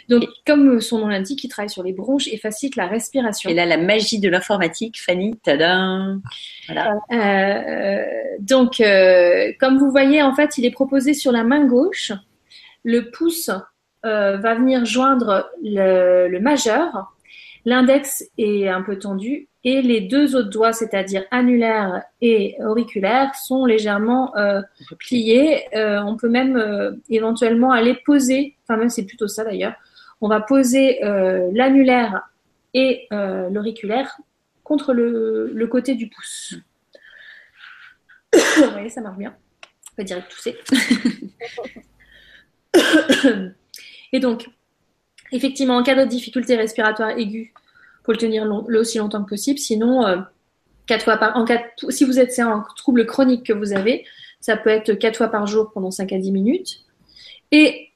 Donc, comme son nom l'indique, il travaille sur les bronches et facilite la respiration.
Et là, la magie de l'informatique, Fanny, tadam Voilà.
Euh, donc, euh, comme vous voyez, en fait, il est proposé sur la main gauche. Le pouce euh, va venir joindre le, le majeur. L'index est un peu tendu et les deux autres doigts, c'est-à-dire annulaire et auriculaire, sont légèrement euh, pliés. Euh, on peut même euh, éventuellement aller poser, enfin même c'est plutôt ça d'ailleurs. On va poser euh, l'annulaire et euh, l'auriculaire contre le, côté du pouce. Vous voyez, ça marche bien. On va direct tousser. et donc, effectivement, en cas de difficulté respiratoire aiguë, faut le tenir aussi longtemps que possible. Sinon, euh, quatre fois par, en si vous êtes un trouble chronique que vous avez, ça peut être quatre fois par jour pendant 5 à 10 minutes. Et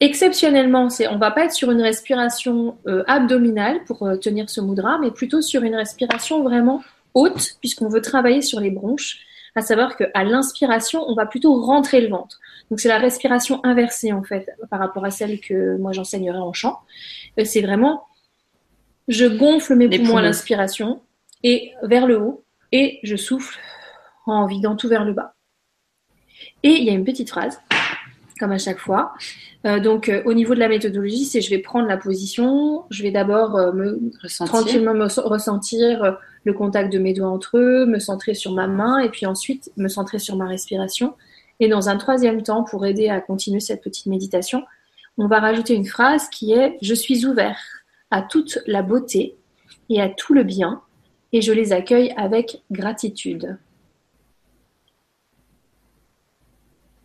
exceptionnellement, c'est, on va pas être sur une respiration euh, abdominale pour euh, tenir ce mudra, mais plutôt sur une respiration vraiment haute, puisqu'on veut travailler sur les bronches. À savoir qu'à l'inspiration, on va plutôt rentrer le ventre. Donc c'est la respiration inversée en fait par rapport à celle que moi j'enseignerai en chant. Euh, C'est vraiment je gonfle mes
Les
poumons, à
poumons.
l'inspiration et vers le haut et je souffle en vidant tout vers le bas. Et il y a une petite phrase, comme à chaque fois. Euh, donc euh, au niveau de la méthodologie, c'est je vais prendre la position, je vais d'abord euh, me
Ressentir.
tranquillement me ressentir le contact de mes doigts entre eux, me centrer sur ma main et puis ensuite me centrer sur ma respiration. Et dans un troisième temps, pour aider à continuer cette petite méditation, on va rajouter une phrase qui est Je suis ouvert à toute la beauté et à tout le bien et je les accueille avec gratitude.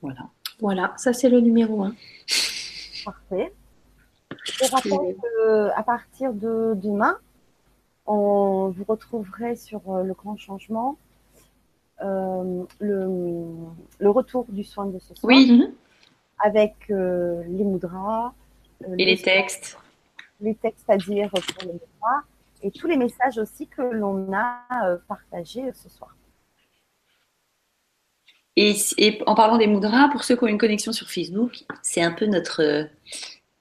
Voilà.
Voilà, ça c'est le numéro un.
Parfait. Je rappelle qu'à partir de demain, on vous retrouverez sur euh, le grand changement euh, le, le retour du soin de ce soir
Oui,
Mhm.
avec euh, les mudras, euh,
et les textes.
les textes à dire pour les mudras et tous les messages aussi que l'on a euh, partagés ce soir.
Et, et en parlant des mudras, pour ceux qui ont une connexion sur Facebook, c'est un peu notre, euh,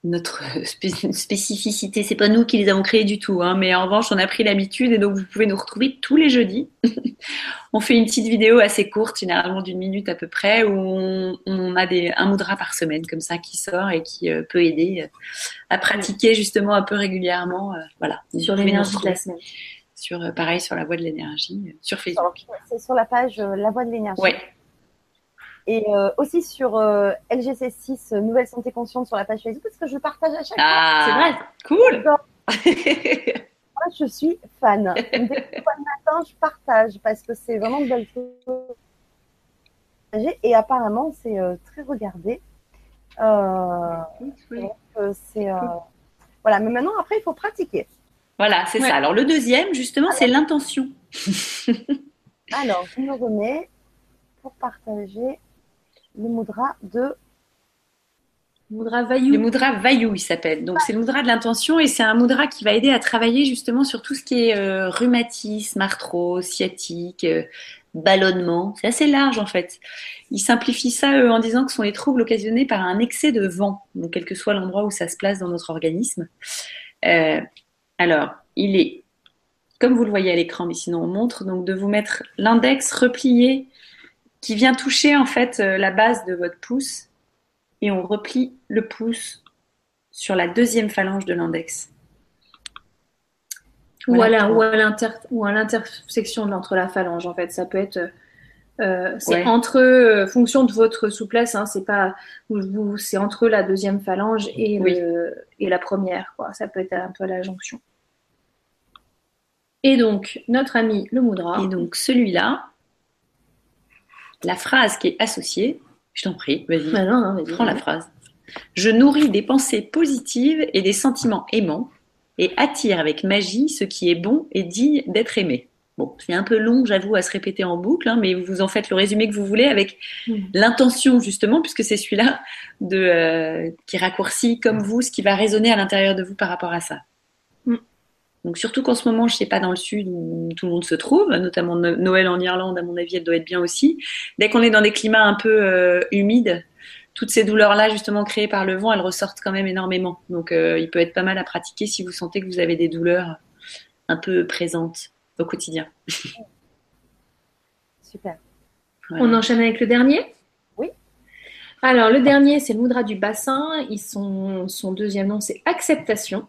notre spé- spécificité. C'est pas nous qui les avons créés du tout, hein, mais en revanche, on a pris l'habitude et donc vous pouvez nous retrouver tous les jeudis. on fait une petite vidéo assez courte, généralement d'une minute à peu près, où on, on a des, un mudra par semaine comme ça qui sort et qui euh, peut aider euh, à pratiquer justement un peu régulièrement. euh, voilà,
Sur l'énergie de la semaine.
Sur, euh, pareil, sur la voie de l'énergie, euh, sur Facebook.
C'est sur la page euh, La Voix de l'énergie.
Ouais.
Et euh, aussi sur euh, LGC6 euh, Nouvelle Santé Consciente sur la page Facebook parce que je partage à chaque
Ah,
C'est vrai.
Cool.
fois. Moi, je suis fan. Dès le matin, je partage parce que c'est vraiment de belles choses. Et apparemment, c'est euh, très regardé. Euh, euh, c'est euh, voilà. Mais maintenant, après, il faut pratiquer.
Voilà, c'est
Ouais.
ça. Alors le deuxième, justement, c'est l'intention.
Alors, je me remets pour partager le mudra de
Mudra
Le
Vayu.
mudra Vayu, il s'appelle. Donc c'est le mudra de l'intention et c'est un mudra qui va aider à travailler justement sur tout ce qui est euh, rhumatisme, arthrose, sciatique, euh, ballonnement. C'est assez large en fait. Il simplifie ça euh, en disant que ce sont les troubles occasionnés par un excès de vent, donc quel que soit l'endroit où ça se place dans notre organisme. Euh, alors, il est, comme vous le voyez à l'écran, mais sinon on montre, donc de vous mettre l'index replié qui vient toucher en fait euh, la base de votre pouce et on replie le pouce sur la deuxième phalange de l'index.
Ou,
Voilà.
ou à l'intersection entre la phalange, en fait. Ça peut être. euh, c'est
Ouais.
entre euh, fonction de votre souplesse, hein, c'est pas vous- c'est entre la deuxième phalange et,
Oui.
le- et la première, quoi. Ça peut être un peu à la jonction. Et donc, notre ami le Mudra.
Et donc celui-là, la phrase qui est associée, je t'en prie, vas-y,
Bah non, non, vas-y.
prends la phrase. Je nourris des pensées positives et des sentiments aimants et attire avec magie ce qui est bon et digne d'être aimé. Bon, c'est un peu long, j'avoue, à se répéter en boucle, hein, mais vous en faites le résumé que vous voulez avec
Mhm.
l'intention justement, puisque c'est celui-là de euh, qui raccourcit comme vous ce qui va résonner à l'intérieur de vous par rapport à ça.
Mhm.
Donc surtout qu'en ce moment, je sais pas dans le sud où tout le monde se trouve, notamment No- Noël en Irlande, à mon avis, elle doit être bien aussi. Dès qu'on est dans des climats un peu euh, humides, toutes ces douleurs-là, justement créées par le vent, elles ressortent quand même énormément. Donc euh, il peut être pas mal à pratiquer si vous sentez que vous avez des douleurs un peu présentes au quotidien.
super.
Voilà.
On enchaîne avec le dernier?
Oui.
Alors, le dernier, c'est le Mudra du bassin. Ils sont, son deuxième nom, c'est acceptation.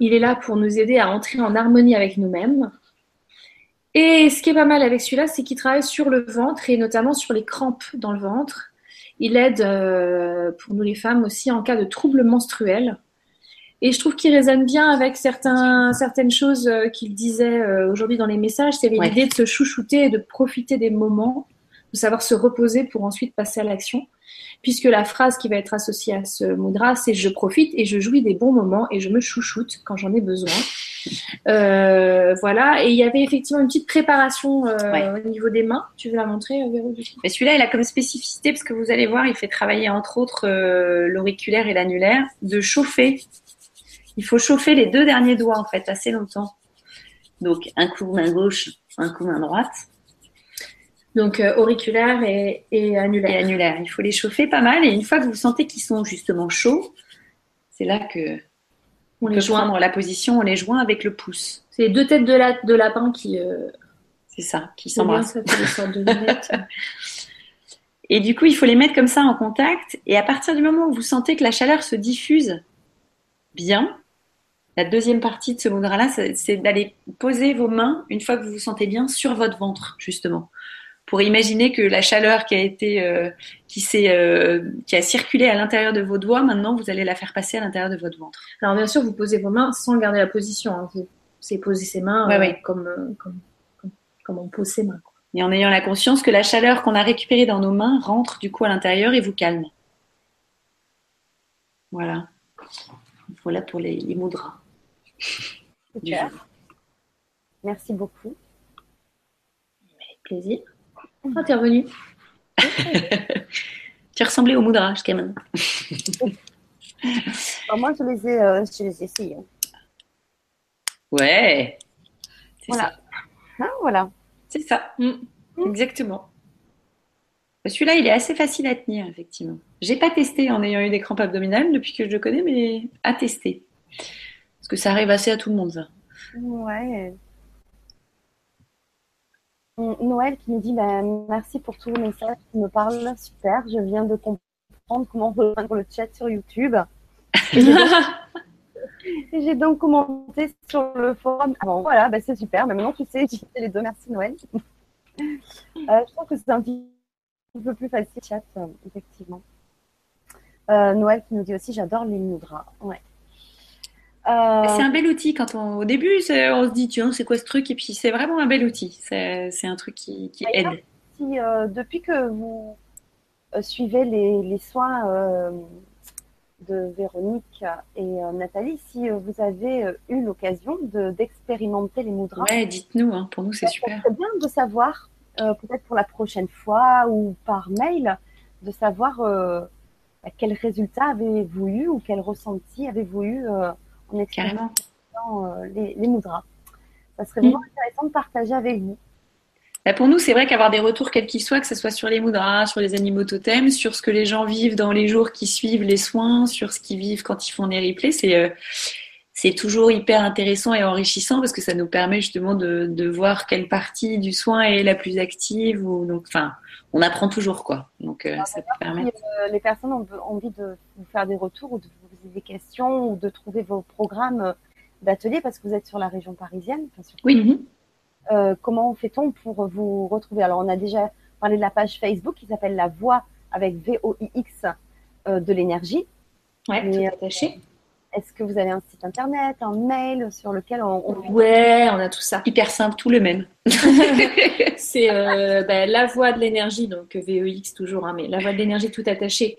Il est là pour nous aider à entrer en harmonie avec nous-mêmes. Et ce qui est pas mal avec celui-là, c'est qu'il travaille sur le ventre et notamment sur les crampes dans le ventre. Il aide euh, pour nous les femmes aussi en cas de troubles menstruels. Et je trouve qu'il résonne bien avec certains, certaines choses euh, qu'il disait euh, aujourd'hui dans les messages. C'est
Ouais.
l'idée de se chouchouter et de profiter des moments, de savoir se reposer pour ensuite passer à l'action. Puisque la phrase qui va être associée à ce mudra, c'est je profite et je jouis des bons moments et je me chouchoute quand j'en ai besoin. Euh, voilà. Et il y avait effectivement une petite préparation euh,
Ouais.
au niveau des mains. Tu veux la montrer, euh, Véro
Mais celui-là, il a comme spécificité, parce que vous allez voir, il fait travailler entre autres euh, l'auriculaire et l'annulaire, de chauffer. Il faut chauffer les deux derniers doigts, en fait, assez longtemps. Donc, un coup main gauche, un coup main droite
Donc euh, auriculaire et, et annulaire.
et annulaire. Il faut les chauffer pas mal. Et une fois que vous sentez qu'ils sont justement chauds, c'est là que
On les joint.
prendre la position, on les joint avec le pouce.
C'est les deux têtes de, la, de lapin qui euh,
C'est ça, qui s'embrassent. Et du coup, il faut les mettre comme ça en contact. Et à partir du moment où vous sentez que la chaleur se diffuse bien, la deuxième partie de ce mudra-là, c'est c'est d'aller poser vos mains, une fois que vous vous sentez bien, sur votre ventre, justement. Pour imaginer que la chaleur qui a été, euh, qui s'est, euh, qui a circulé à l'intérieur de vos doigts, maintenant, vous allez la faire passer à l'intérieur de votre ventre.
Alors bien sûr, vous posez vos mains sans garder la position. hein. Vous- C'est poser ses mains
Ouais,
euh,
ouais.
Comme, comme, comme, comme on pose ses mains. quoi.
Et en ayant la conscience que la chaleur qu'on a récupérée dans nos mains rentre du coup à l'intérieur et vous calme. Voilà. Voilà pour les, les mudras.
Super. Merci beaucoup.
Avec plaisir. Ah, t'es revenu.
Tu ressemblais au mudra jusqu'à maintenant.
Alors, moi, je les ai, euh, je les ai essayés.
Ouais. C'est
Voilà.
ça.
Hein, voilà.
C'est ça.
Mm.
Exactement. Celui-là, il est assez facile à tenir, effectivement. J'ai pas testé en ayant eu des crampes abdominales depuis que je le connais, mais à tester. Parce que ça arrive assez à tout le monde, ça.
Ouais. Noël qui nous dit bah, merci pour tous vos messages qui me parlent. Super, je viens de comprendre comment rejoindre le chat sur YouTube. Et j'ai donc- j'ai commenté sur le forum. Ah bon, voilà, bah, c'est super. Mais maintenant, tu sais utiliser les deux. Merci Noël. Euh, je trouve que c'est un petit peu plus facile, chat, euh, effectivement. Euh, Noël qui nous dit aussi j'adore les mudras. Ouais. Euh,
C'est un bel outil quand on, au début, c'est- on se dit, tiens, c'est quoi ce truc? Et puis, c'est vraiment un bel outil. C'est c'est un truc qui, qui aide.
si, euh, depuis que vous euh, suivez les, les soins euh, de Véronique et Nathalie, si vous avez eu l'occasion de- d'expérimenter les
Ouais, dites-nous, hein, pour nous, c'est super.
serait bien de savoir, peut-être pour la prochaine fois ou par mail, de savoir bah, quel résultat avez-vous eu ou quel ressenti avez-vous eu expérimentant
Carrément.
euh, les, les mudras. Ça serait
Mm.
vraiment intéressant de partager avec vous.
Bah, pour nous, c'est vrai qu'avoir des retours quels qu'ils soient, que ce soit sur les mudras, sur les animaux totems, sur ce que les gens vivent dans les jours qui suivent les soins, sur ce qu'ils vivent quand ils font des replays, c'est euh, c'est toujours hyper intéressant et enrichissant parce que ça nous permet justement de, de voir quelle partie du soin est la plus active. Ou, donc, enfin, on apprend toujours quoi. Donc, euh, ça peut permettre.
Euh, les personnes ont envie de vous faire des retours ou de poser des questions ou de trouver vos programmes euh, d'atelier parce que vous êtes sur la région parisienne. enfin, sur-
Oui.
Euh, comment fait-on pour vous retrouver? Alors, on a déjà parlé de la page Facebook qui s'appelle La Voix avec V-O-I-X euh, de l'énergie. Mais,
tout attaché.
Est-ce que vous avez un site internet, un mail sur lequel on, on-
Ouais, on a tout ça.
Hyper simple, tout le même.
C'est euh, bah, la voix de l'énergie, donc VEX toujours, hein, mais la voix de l'énergie tout
attaché.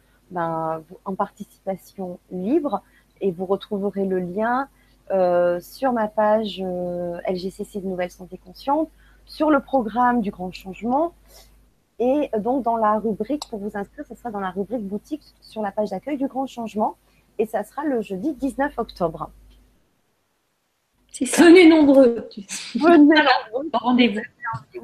ben, en participation libre et vous retrouverez le lien euh, sur ma page euh, LGCC de Nouvelle Santé Consciente, sur le programme du Grand Changement et donc dans la rubrique pour vous inscrire, ce sera dans la rubrique boutique sur la page d'accueil du Grand Changement et ça sera le jeudi 19 octobre.
C'est.
Venez nombreux.
Venez
Rendez-vous.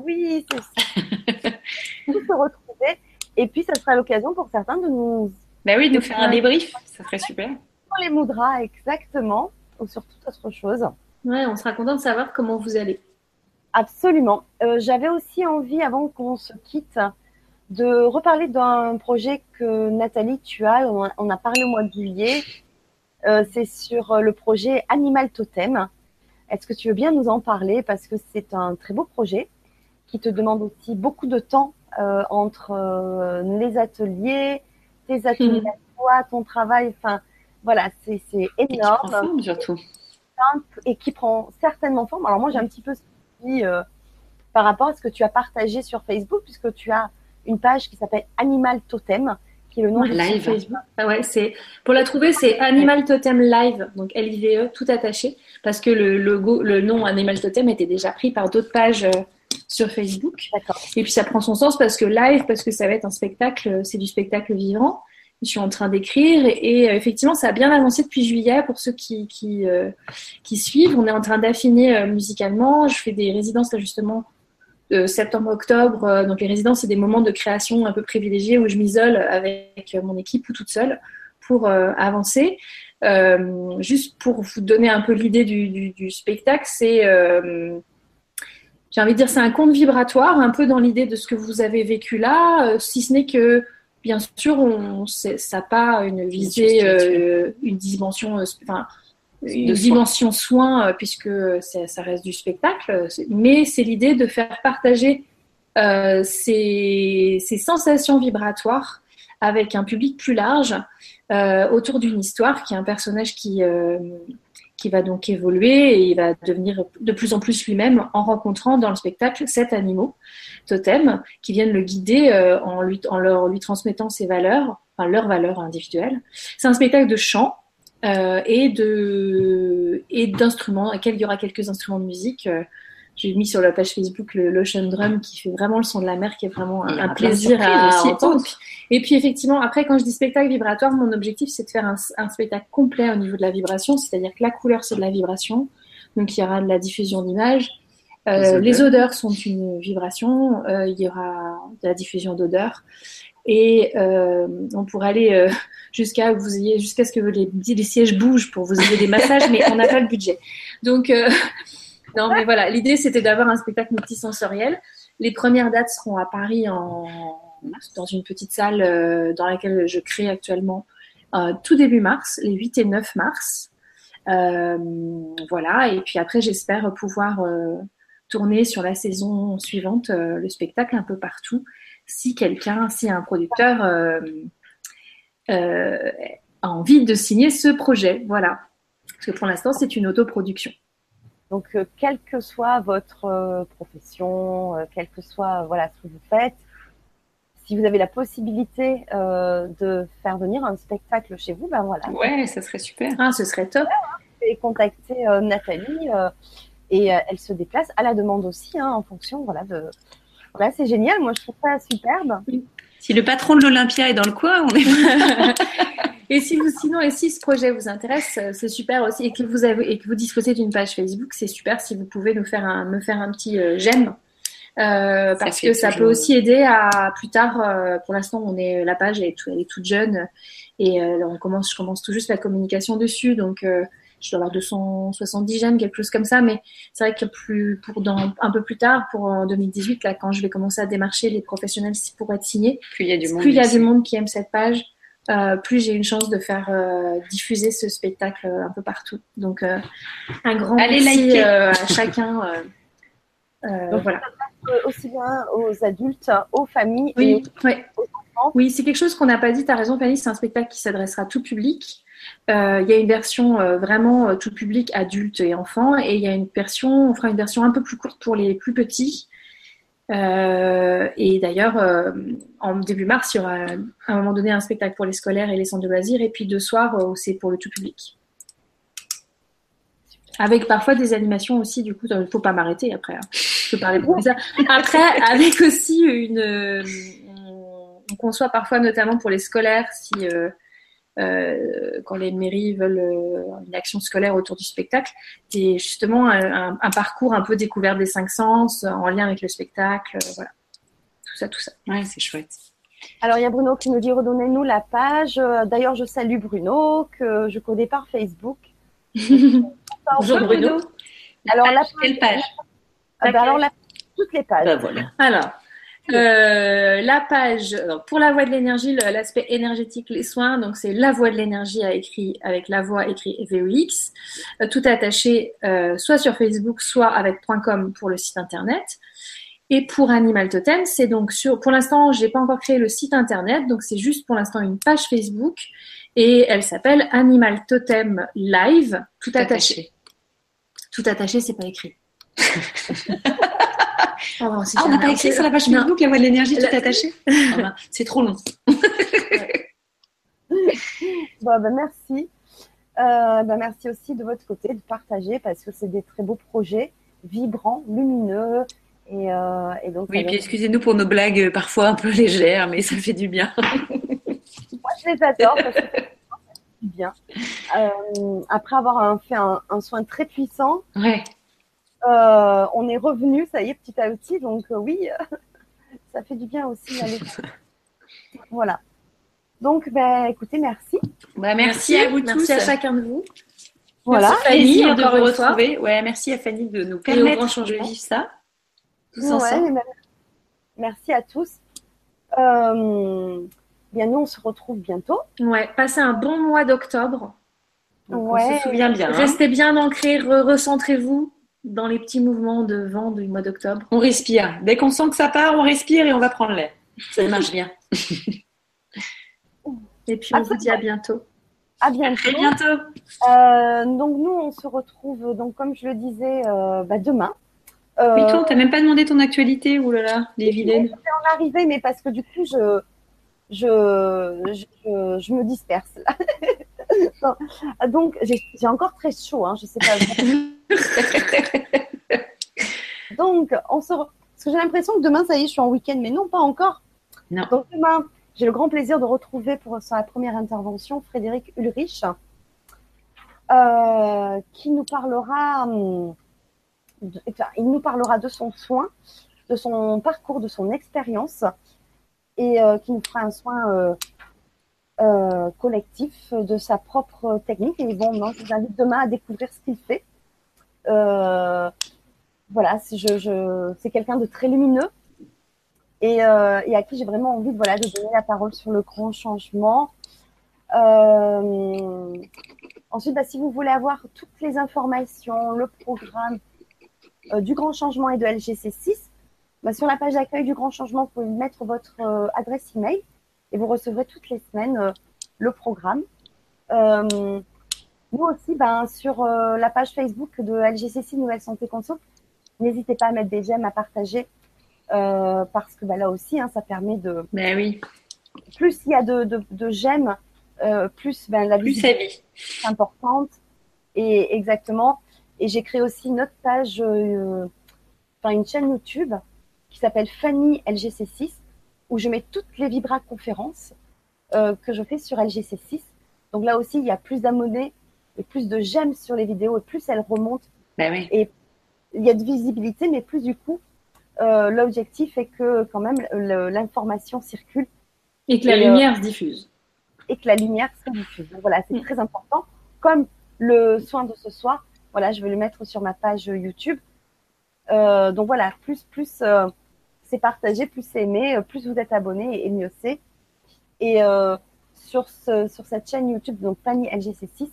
Oui, c'est ça. Tous se retrouver. Et puis, ça sera l'occasion pour certains de nous
Bah oui, de nous faire un débrief, ça serait super.
sur les mudras exactement, ou sur toute autre chose.
Ouais, on sera content de savoir comment vous allez.
Absolument. Euh, J'avais aussi envie, avant qu'on se quitte, de reparler d'un projet que Nathalie, tu as. On a, on a parlé au mois de juillet. Euh, C'est sur le projet Animal Totem. Est-ce que tu veux bien nous en parler? Parce que c'est un très beau projet qui te demande aussi beaucoup de temps euh, entre euh, les ateliers, tes ateliers
Mhm.
à toi, ton travail. Enfin, voilà, c'est c'est
Et qui prend
énorme
forme, surtout.
simple et qui prend certainement forme. Alors moi, j'ai un petit peu suivi euh, par rapport à ce que tu as partagé sur Facebook, puisque tu as une page qui s'appelle Animal Totem, qui est le nom
Ouais,
du
live.
Facebook.
Ah ouais, c'est pour la trouver, c'est Animal Totem Live, donc L-I-V-E, tout attaché, parce que le logo, le nom Animal Totem était déjà pris par d'autres pages euh, sur Facebook. Et puis ça prend son sens parce que live, parce que ça va être un spectacle, euh, c'est du spectacle vivant. Je suis en train d'écrire et, et, euh, effectivement, ça a bien avancé depuis juillet pour ceux qui, qui, euh, qui suivent. On est en train d'affiner musicalement. Je fais des résidences là justement de septembre-octobre. Donc les résidences, c'est des moments de création un peu privilégiés où je m'isole avec mon équipe ou toute seule pour euh, avancer. Euh, juste pour vous donner un peu l'idée du, du, du spectacle, c'est euh, j'ai envie de dire, c'est un conte vibratoire, un peu dans l'idée de ce que vous avez vécu là, euh, si ce n'est que, bien sûr, on, ça n'a pas une visée, euh, une dimension, euh, enfin, une dimension soin, puisque ça reste du spectacle, mais c'est l'idée de faire partager euh, ces, ces sensations vibratoires avec un public plus large autour d'une histoire qui est un personnage qui, qui va donc évoluer et il va devenir de plus en plus lui-même en rencontrant dans le spectacle sept animaux totems qui viennent le guider euh, en, lui, transmettant ses valeurs, enfin leurs valeurs individuelles. C'est un spectacle de chant euh, et de et d'instruments, à il y aura quelques instruments de musique. J'ai mis sur la page Facebook le l'Ocean Drum qui fait vraiment le son de la mer, qui est vraiment un, plaisir à
aussi.
entendre. Et puis effectivement, après, quand je dis spectacle vibratoire, mon objectif c'est de faire un, un spectacle complet au niveau de la vibration, c'est-à-dire que la couleur c'est de la vibration, donc il y aura de la diffusion d'images. Euh,
Les odeurs.
sont une vibration, euh, il y aura de la diffusion d'odeurs. Et euh, on pourrait aller jusqu'à vous ayez jusqu'à ce que les, les sièges bougent pour vous ayez des massages, mais on n'a pas le budget. Donc non, mais voilà, l'idée c'était d'avoir un spectacle multisensoriel. Les premières dates seront à Paris en dans une petite salle euh, dans laquelle je crée actuellement euh, tout début mars, les 8 et 9 mars. Euh, voilà, et puis après j'espère pouvoir tourner sur la saison suivante le spectacle un peu partout si quelqu'un, si un producteur a envie de signer ce projet. Voilà. Parce que pour l'instant, c'est une autoproduction.
Donc, euh, quelle que soit votre euh, profession, euh, quel que soit voilà ce que vous faites, si vous avez la possibilité euh, de faire venir un spectacle chez vous, ben voilà,
Ouais, ça serait super.
Ah, ce serait top.
et contacter Nathalie et elle se déplace à la demande aussi, hein, en fonction voilà de. Voilà, c'est génial. Moi, je trouve ça superbe.
Si le patron de l'Olympia est dans le coin, on est.
Et si vous, sinon, et si ce projet vous intéresse, euh, c'est super aussi, et que vous avez, et que vous disposez d'une page Facebook, c'est super si vous pouvez nous faire un, me faire un petit euh, j'aime. Euh, parce que ça peut aussi aider à plus tard. euh, pour l'instant, on est la page elle est, tout- elle est toute jeune et euh, on commence, je commence tout juste la communication dessus, donc je dois avoir 270 j'aime, quelque chose comme ça. Mais c'est vrai que plus pour dans un peu plus tard, pour en 2018, là, quand je vais commencer à démarcher les professionnels pour être signés,
Plus il y a du monde.
plus il y a
aussi.
du monde qui aime cette page, euh, plus j'ai une chance de faire euh, diffuser ce spectacle euh, un peu partout. Donc, euh, un grand
Allez
merci
liker.
euh, à chacun. euh, euh,
Donc,
voilà.
Euh, aussi bien aux adultes, aux familles et
Oui, oui. Oui c'est quelque chose qu'on n'a pas dit. Tu as raison, Fanny. C'est un spectacle qui s'adressera à tout public. Euh, Il y a une version euh, vraiment euh, tout public, adultes et enfants, et il y a une version, on fera une version un peu plus courte pour les plus petits. Et d'ailleurs, en début mars, il y aura à un moment donné un spectacle pour les scolaires et les centres de loisirs, et puis deux soirs c'est pour le tout public. Avec parfois des animations aussi, du coup, il ne faut pas m'arrêter après. hein. Je peux parler beaucoup de ça. Après, avec aussi une. On, on conçoit parfois, notamment pour les scolaires, si. euh, euh, quand les mairies veulent euh, une action scolaire autour du spectacle, c'est justement un, un- un parcours un peu découvert des cinq sens en lien avec le spectacle, euh, voilà. Tout ça, tout ça.
Ouais, c'est chouette.
Alors, il y a Bruno qui nous dit redonnez-nous la page. D'ailleurs, je salue Bruno, que je connais par Facebook.
Bonjour Bruno.
Alors, la
Quelle page
Ah bah, alors, la- toutes les pages.
Bah voilà.
Alors, euh, la page alors, pour la voie de l'énergie, l'aspect énergétique, les soins, donc c'est la voie de l'énergie à écrit avec la voix écrit VEX, euh, tout attaché euh, soit sur Facebook, soit avec .com pour le site internet. Et pour Animal Totem, c'est donc sur, pour l'instant, j'ai pas encore créé le site internet, donc c'est juste pour l'instant une page Facebook et elle s'appelle Animal Totem Live, tout attaché. Tout attaché, c'est pas écrit. Pardon,
Ah, on n'a pas écrit sur la page. Facebook la voie de l'énergie tout
La-
attaché Ah C'est trop long.
Bah, bah, merci. Euh, bah, merci aussi de votre côté de partager parce que c'est des très beaux projets, vibrants, lumineux. Et, euh, et donc,
Oui, puis
donne-
excusez-nous pour nos blagues euh, parfois un peu légères, mais ça fait du bien.
moi, je les adore parce que ça fait du bien. Euh, après avoir un- fait un, un soin très puissant,
Ouais.
Euh, on est revenu, ça y est, petit à petit. Donc, euh, oui, ça fait du bien aussi. d'aller- voilà. Donc, bah, écoutez, merci.
Bah, merci, à vous
merci
tous.
à chacun de vous.
Voilà.
Merci Fanny,
de vous
fois.
retrouver. Ouais, merci à Fanny de nous
au
permettre de
changement.
vivre ça. Tous
Ouais,
ensemble.
mais Merci à tous. Euh, bien, nous, on se retrouve bientôt.
Ouais, passez un bon mois d'octobre.
Ouais.
On se souvient bien. hein.
Restez bien ancrés, re- recentrez-vous dans les petits mouvements de vent du mois d'octobre.
On respire. Dès qu'on sent que ça part, on respire et on va prendre l'air. Ça marche bien.
Et puis on vous dit à bientôt.
À bientôt.
À bientôt.
Euh, donc, nous, on se retrouve, donc, comme je le disais, euh, bah, demain. Euh,
Oui, toi, on t'a même pas demandé ton actualité. Ouh là là, les vilaines.
en arriver, mais parce que du coup, je, je, je, je me disperse. Donc, j'ai j'ai encore très chaud, hein, je sais pas. Donc, on se re- parce que j'ai l'impression que demain, ça y est, je suis en week-end, mais non, pas encore.
Non.
Donc, demain, j'ai le grand plaisir de retrouver pour sa première intervention Frédéric Ulrich, euh, qui nous parlera, hum, de- enfin, il nous parlera de son soin, de son parcours, de son expérience, et euh, qui nous fera un soin euh, collectif de sa propre technique. Et bon, je vous invite demain à découvrir ce qu'il fait. Euh, voilà, c'est- quelqu'un de très lumineux et, euh, à qui j'ai vraiment envie de, donner la parole sur le grand changement. Euh, ensuite, bah, si vous voulez avoir toutes les informations, le programme du grand changement et de LGC6, bah, sur la page d'accueil du grand changement, vous pouvez mettre votre adresse email et vous recevrez toutes les semaines le programme. Nous aussi, ben, sur euh, la page Facebook de LGC6 Nouvelle Santé Consult, n'hésitez pas à mettre des j'aime, à partager, euh, parce que ben, là aussi, hein, ça permet de.
Ben oui,
Plus il y a de, de, de j'aime, euh, plus ben, la
plus vie.
est importante. Et exactement. Et j'ai créé aussi une autre page, euh, enfin une chaîne YouTube qui s'appelle Fanny LGC6, où je mets toutes les Vibra conférences euh, que je fais sur LGC6. Donc là aussi, il y a plus d'abonnés et plus de j'aime sur les vidéos et plus elles remontent.
Ben oui.
Il y a de visibilité, mais plus du coup, euh, l'objectif est que quand même l'information circule
Et que la
Et, euh,
lumière se diffuse.
et que la lumière se diffuse. Donc voilà, c'est
Mm.
très important. Comme le soin de ce soir, voilà, je vais le mettre sur ma page YouTube. Euh, donc voilà, plus plus euh, c'est partagé, plus c'est aimé, plus vous êtes abonné et mieux c'est. Et euh, sur ce, sur cette chaîne YouTube, donc Fanny LGC6, euh,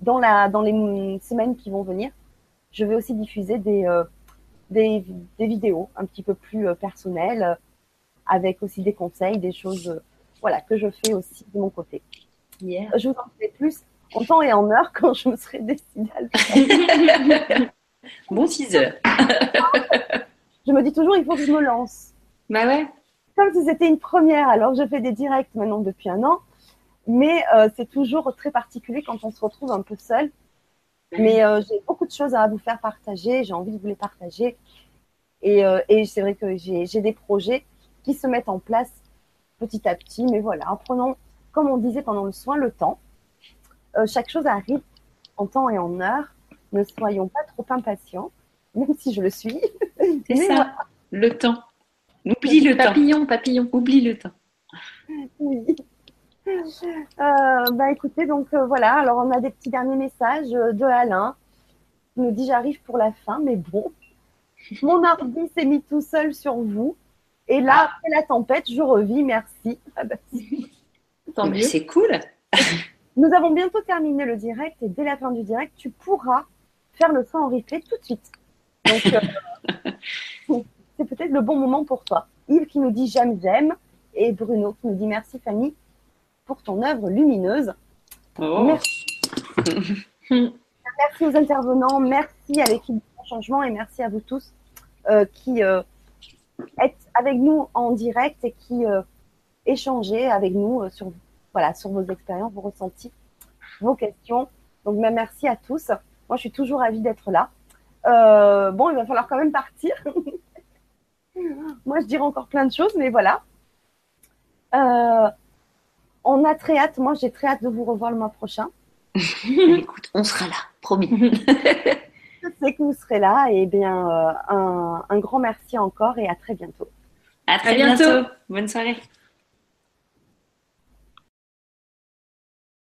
dans la dans les semaines qui vont venir, je vais aussi diffuser des euh, des, des vidéos un petit peu plus euh, personnelles, euh, avec aussi des conseils, des choses, euh, voilà, que je fais aussi de mon côté.
Yeah.
Je vous en ferai plus en temps et en heure quand je me serai décidée à le faire.
Bon 6 heures.
Je me dis toujours, il faut que je me lance.
Bah ouais.
Comme si c'était une première, alors je fais des directs maintenant depuis un an, mais euh, c'est toujours très particulier quand on se retrouve un peu seul. Mais euh, j'ai beaucoup de choses à vous faire partager, j'ai envie de vous les partager. Et, euh, et c'est vrai que j'ai des projets qui se mettent en place petit à petit, mais voilà, en prenant, comme on disait pendant le soin, le temps. Euh, chaque chose arrive en temps et en heure. Ne soyons pas trop impatients, même si je le suis.
C'est ça.
voilà.
Le temps. Oublie le temps.
Papillon, papillon.
Oublie le temps.
Oui. Euh, bah écoutez, donc euh, voilà, alors on a des petits derniers messages euh, de Alain nous dit j'arrive pour la fin, mais bon, mon ordi s'est mis tout seul sur vous. Et là, après la tempête, je revis, merci. Ah bah,
Tant mieux. C'est cool.
Nous avons bientôt terminé le direct et dès la fin du direct, tu pourras faire le son en replay tout de suite. Donc, euh, c'est peut-être le bon moment pour toi. Yves qui nous dit j'aime, j'aime. Et Bruno qui nous dit merci Fanny pour ton œuvre lumineuse.
Oh.
Merci. merci aux intervenants, merci à l'équipe de changement et merci à vous tous euh, qui euh, êtes avec nous en direct et qui euh, échangez avec nous sur, voilà, sur vos expériences, vos ressentis, vos questions. Donc, ben, merci à tous. Moi, je suis toujours ravie d'être là. Bon, il va falloir quand même partir. Moi, je dirais encore plein de choses, mais voilà. On a très hâte. Moi, j'ai très hâte de vous revoir le mois prochain.
Écoute, on sera là, promis.
Je sais que vous serez là. Et bien, euh, un, un grand merci encore et à très bientôt.
À très
À bientôt.
bientôt. Bonne soirée.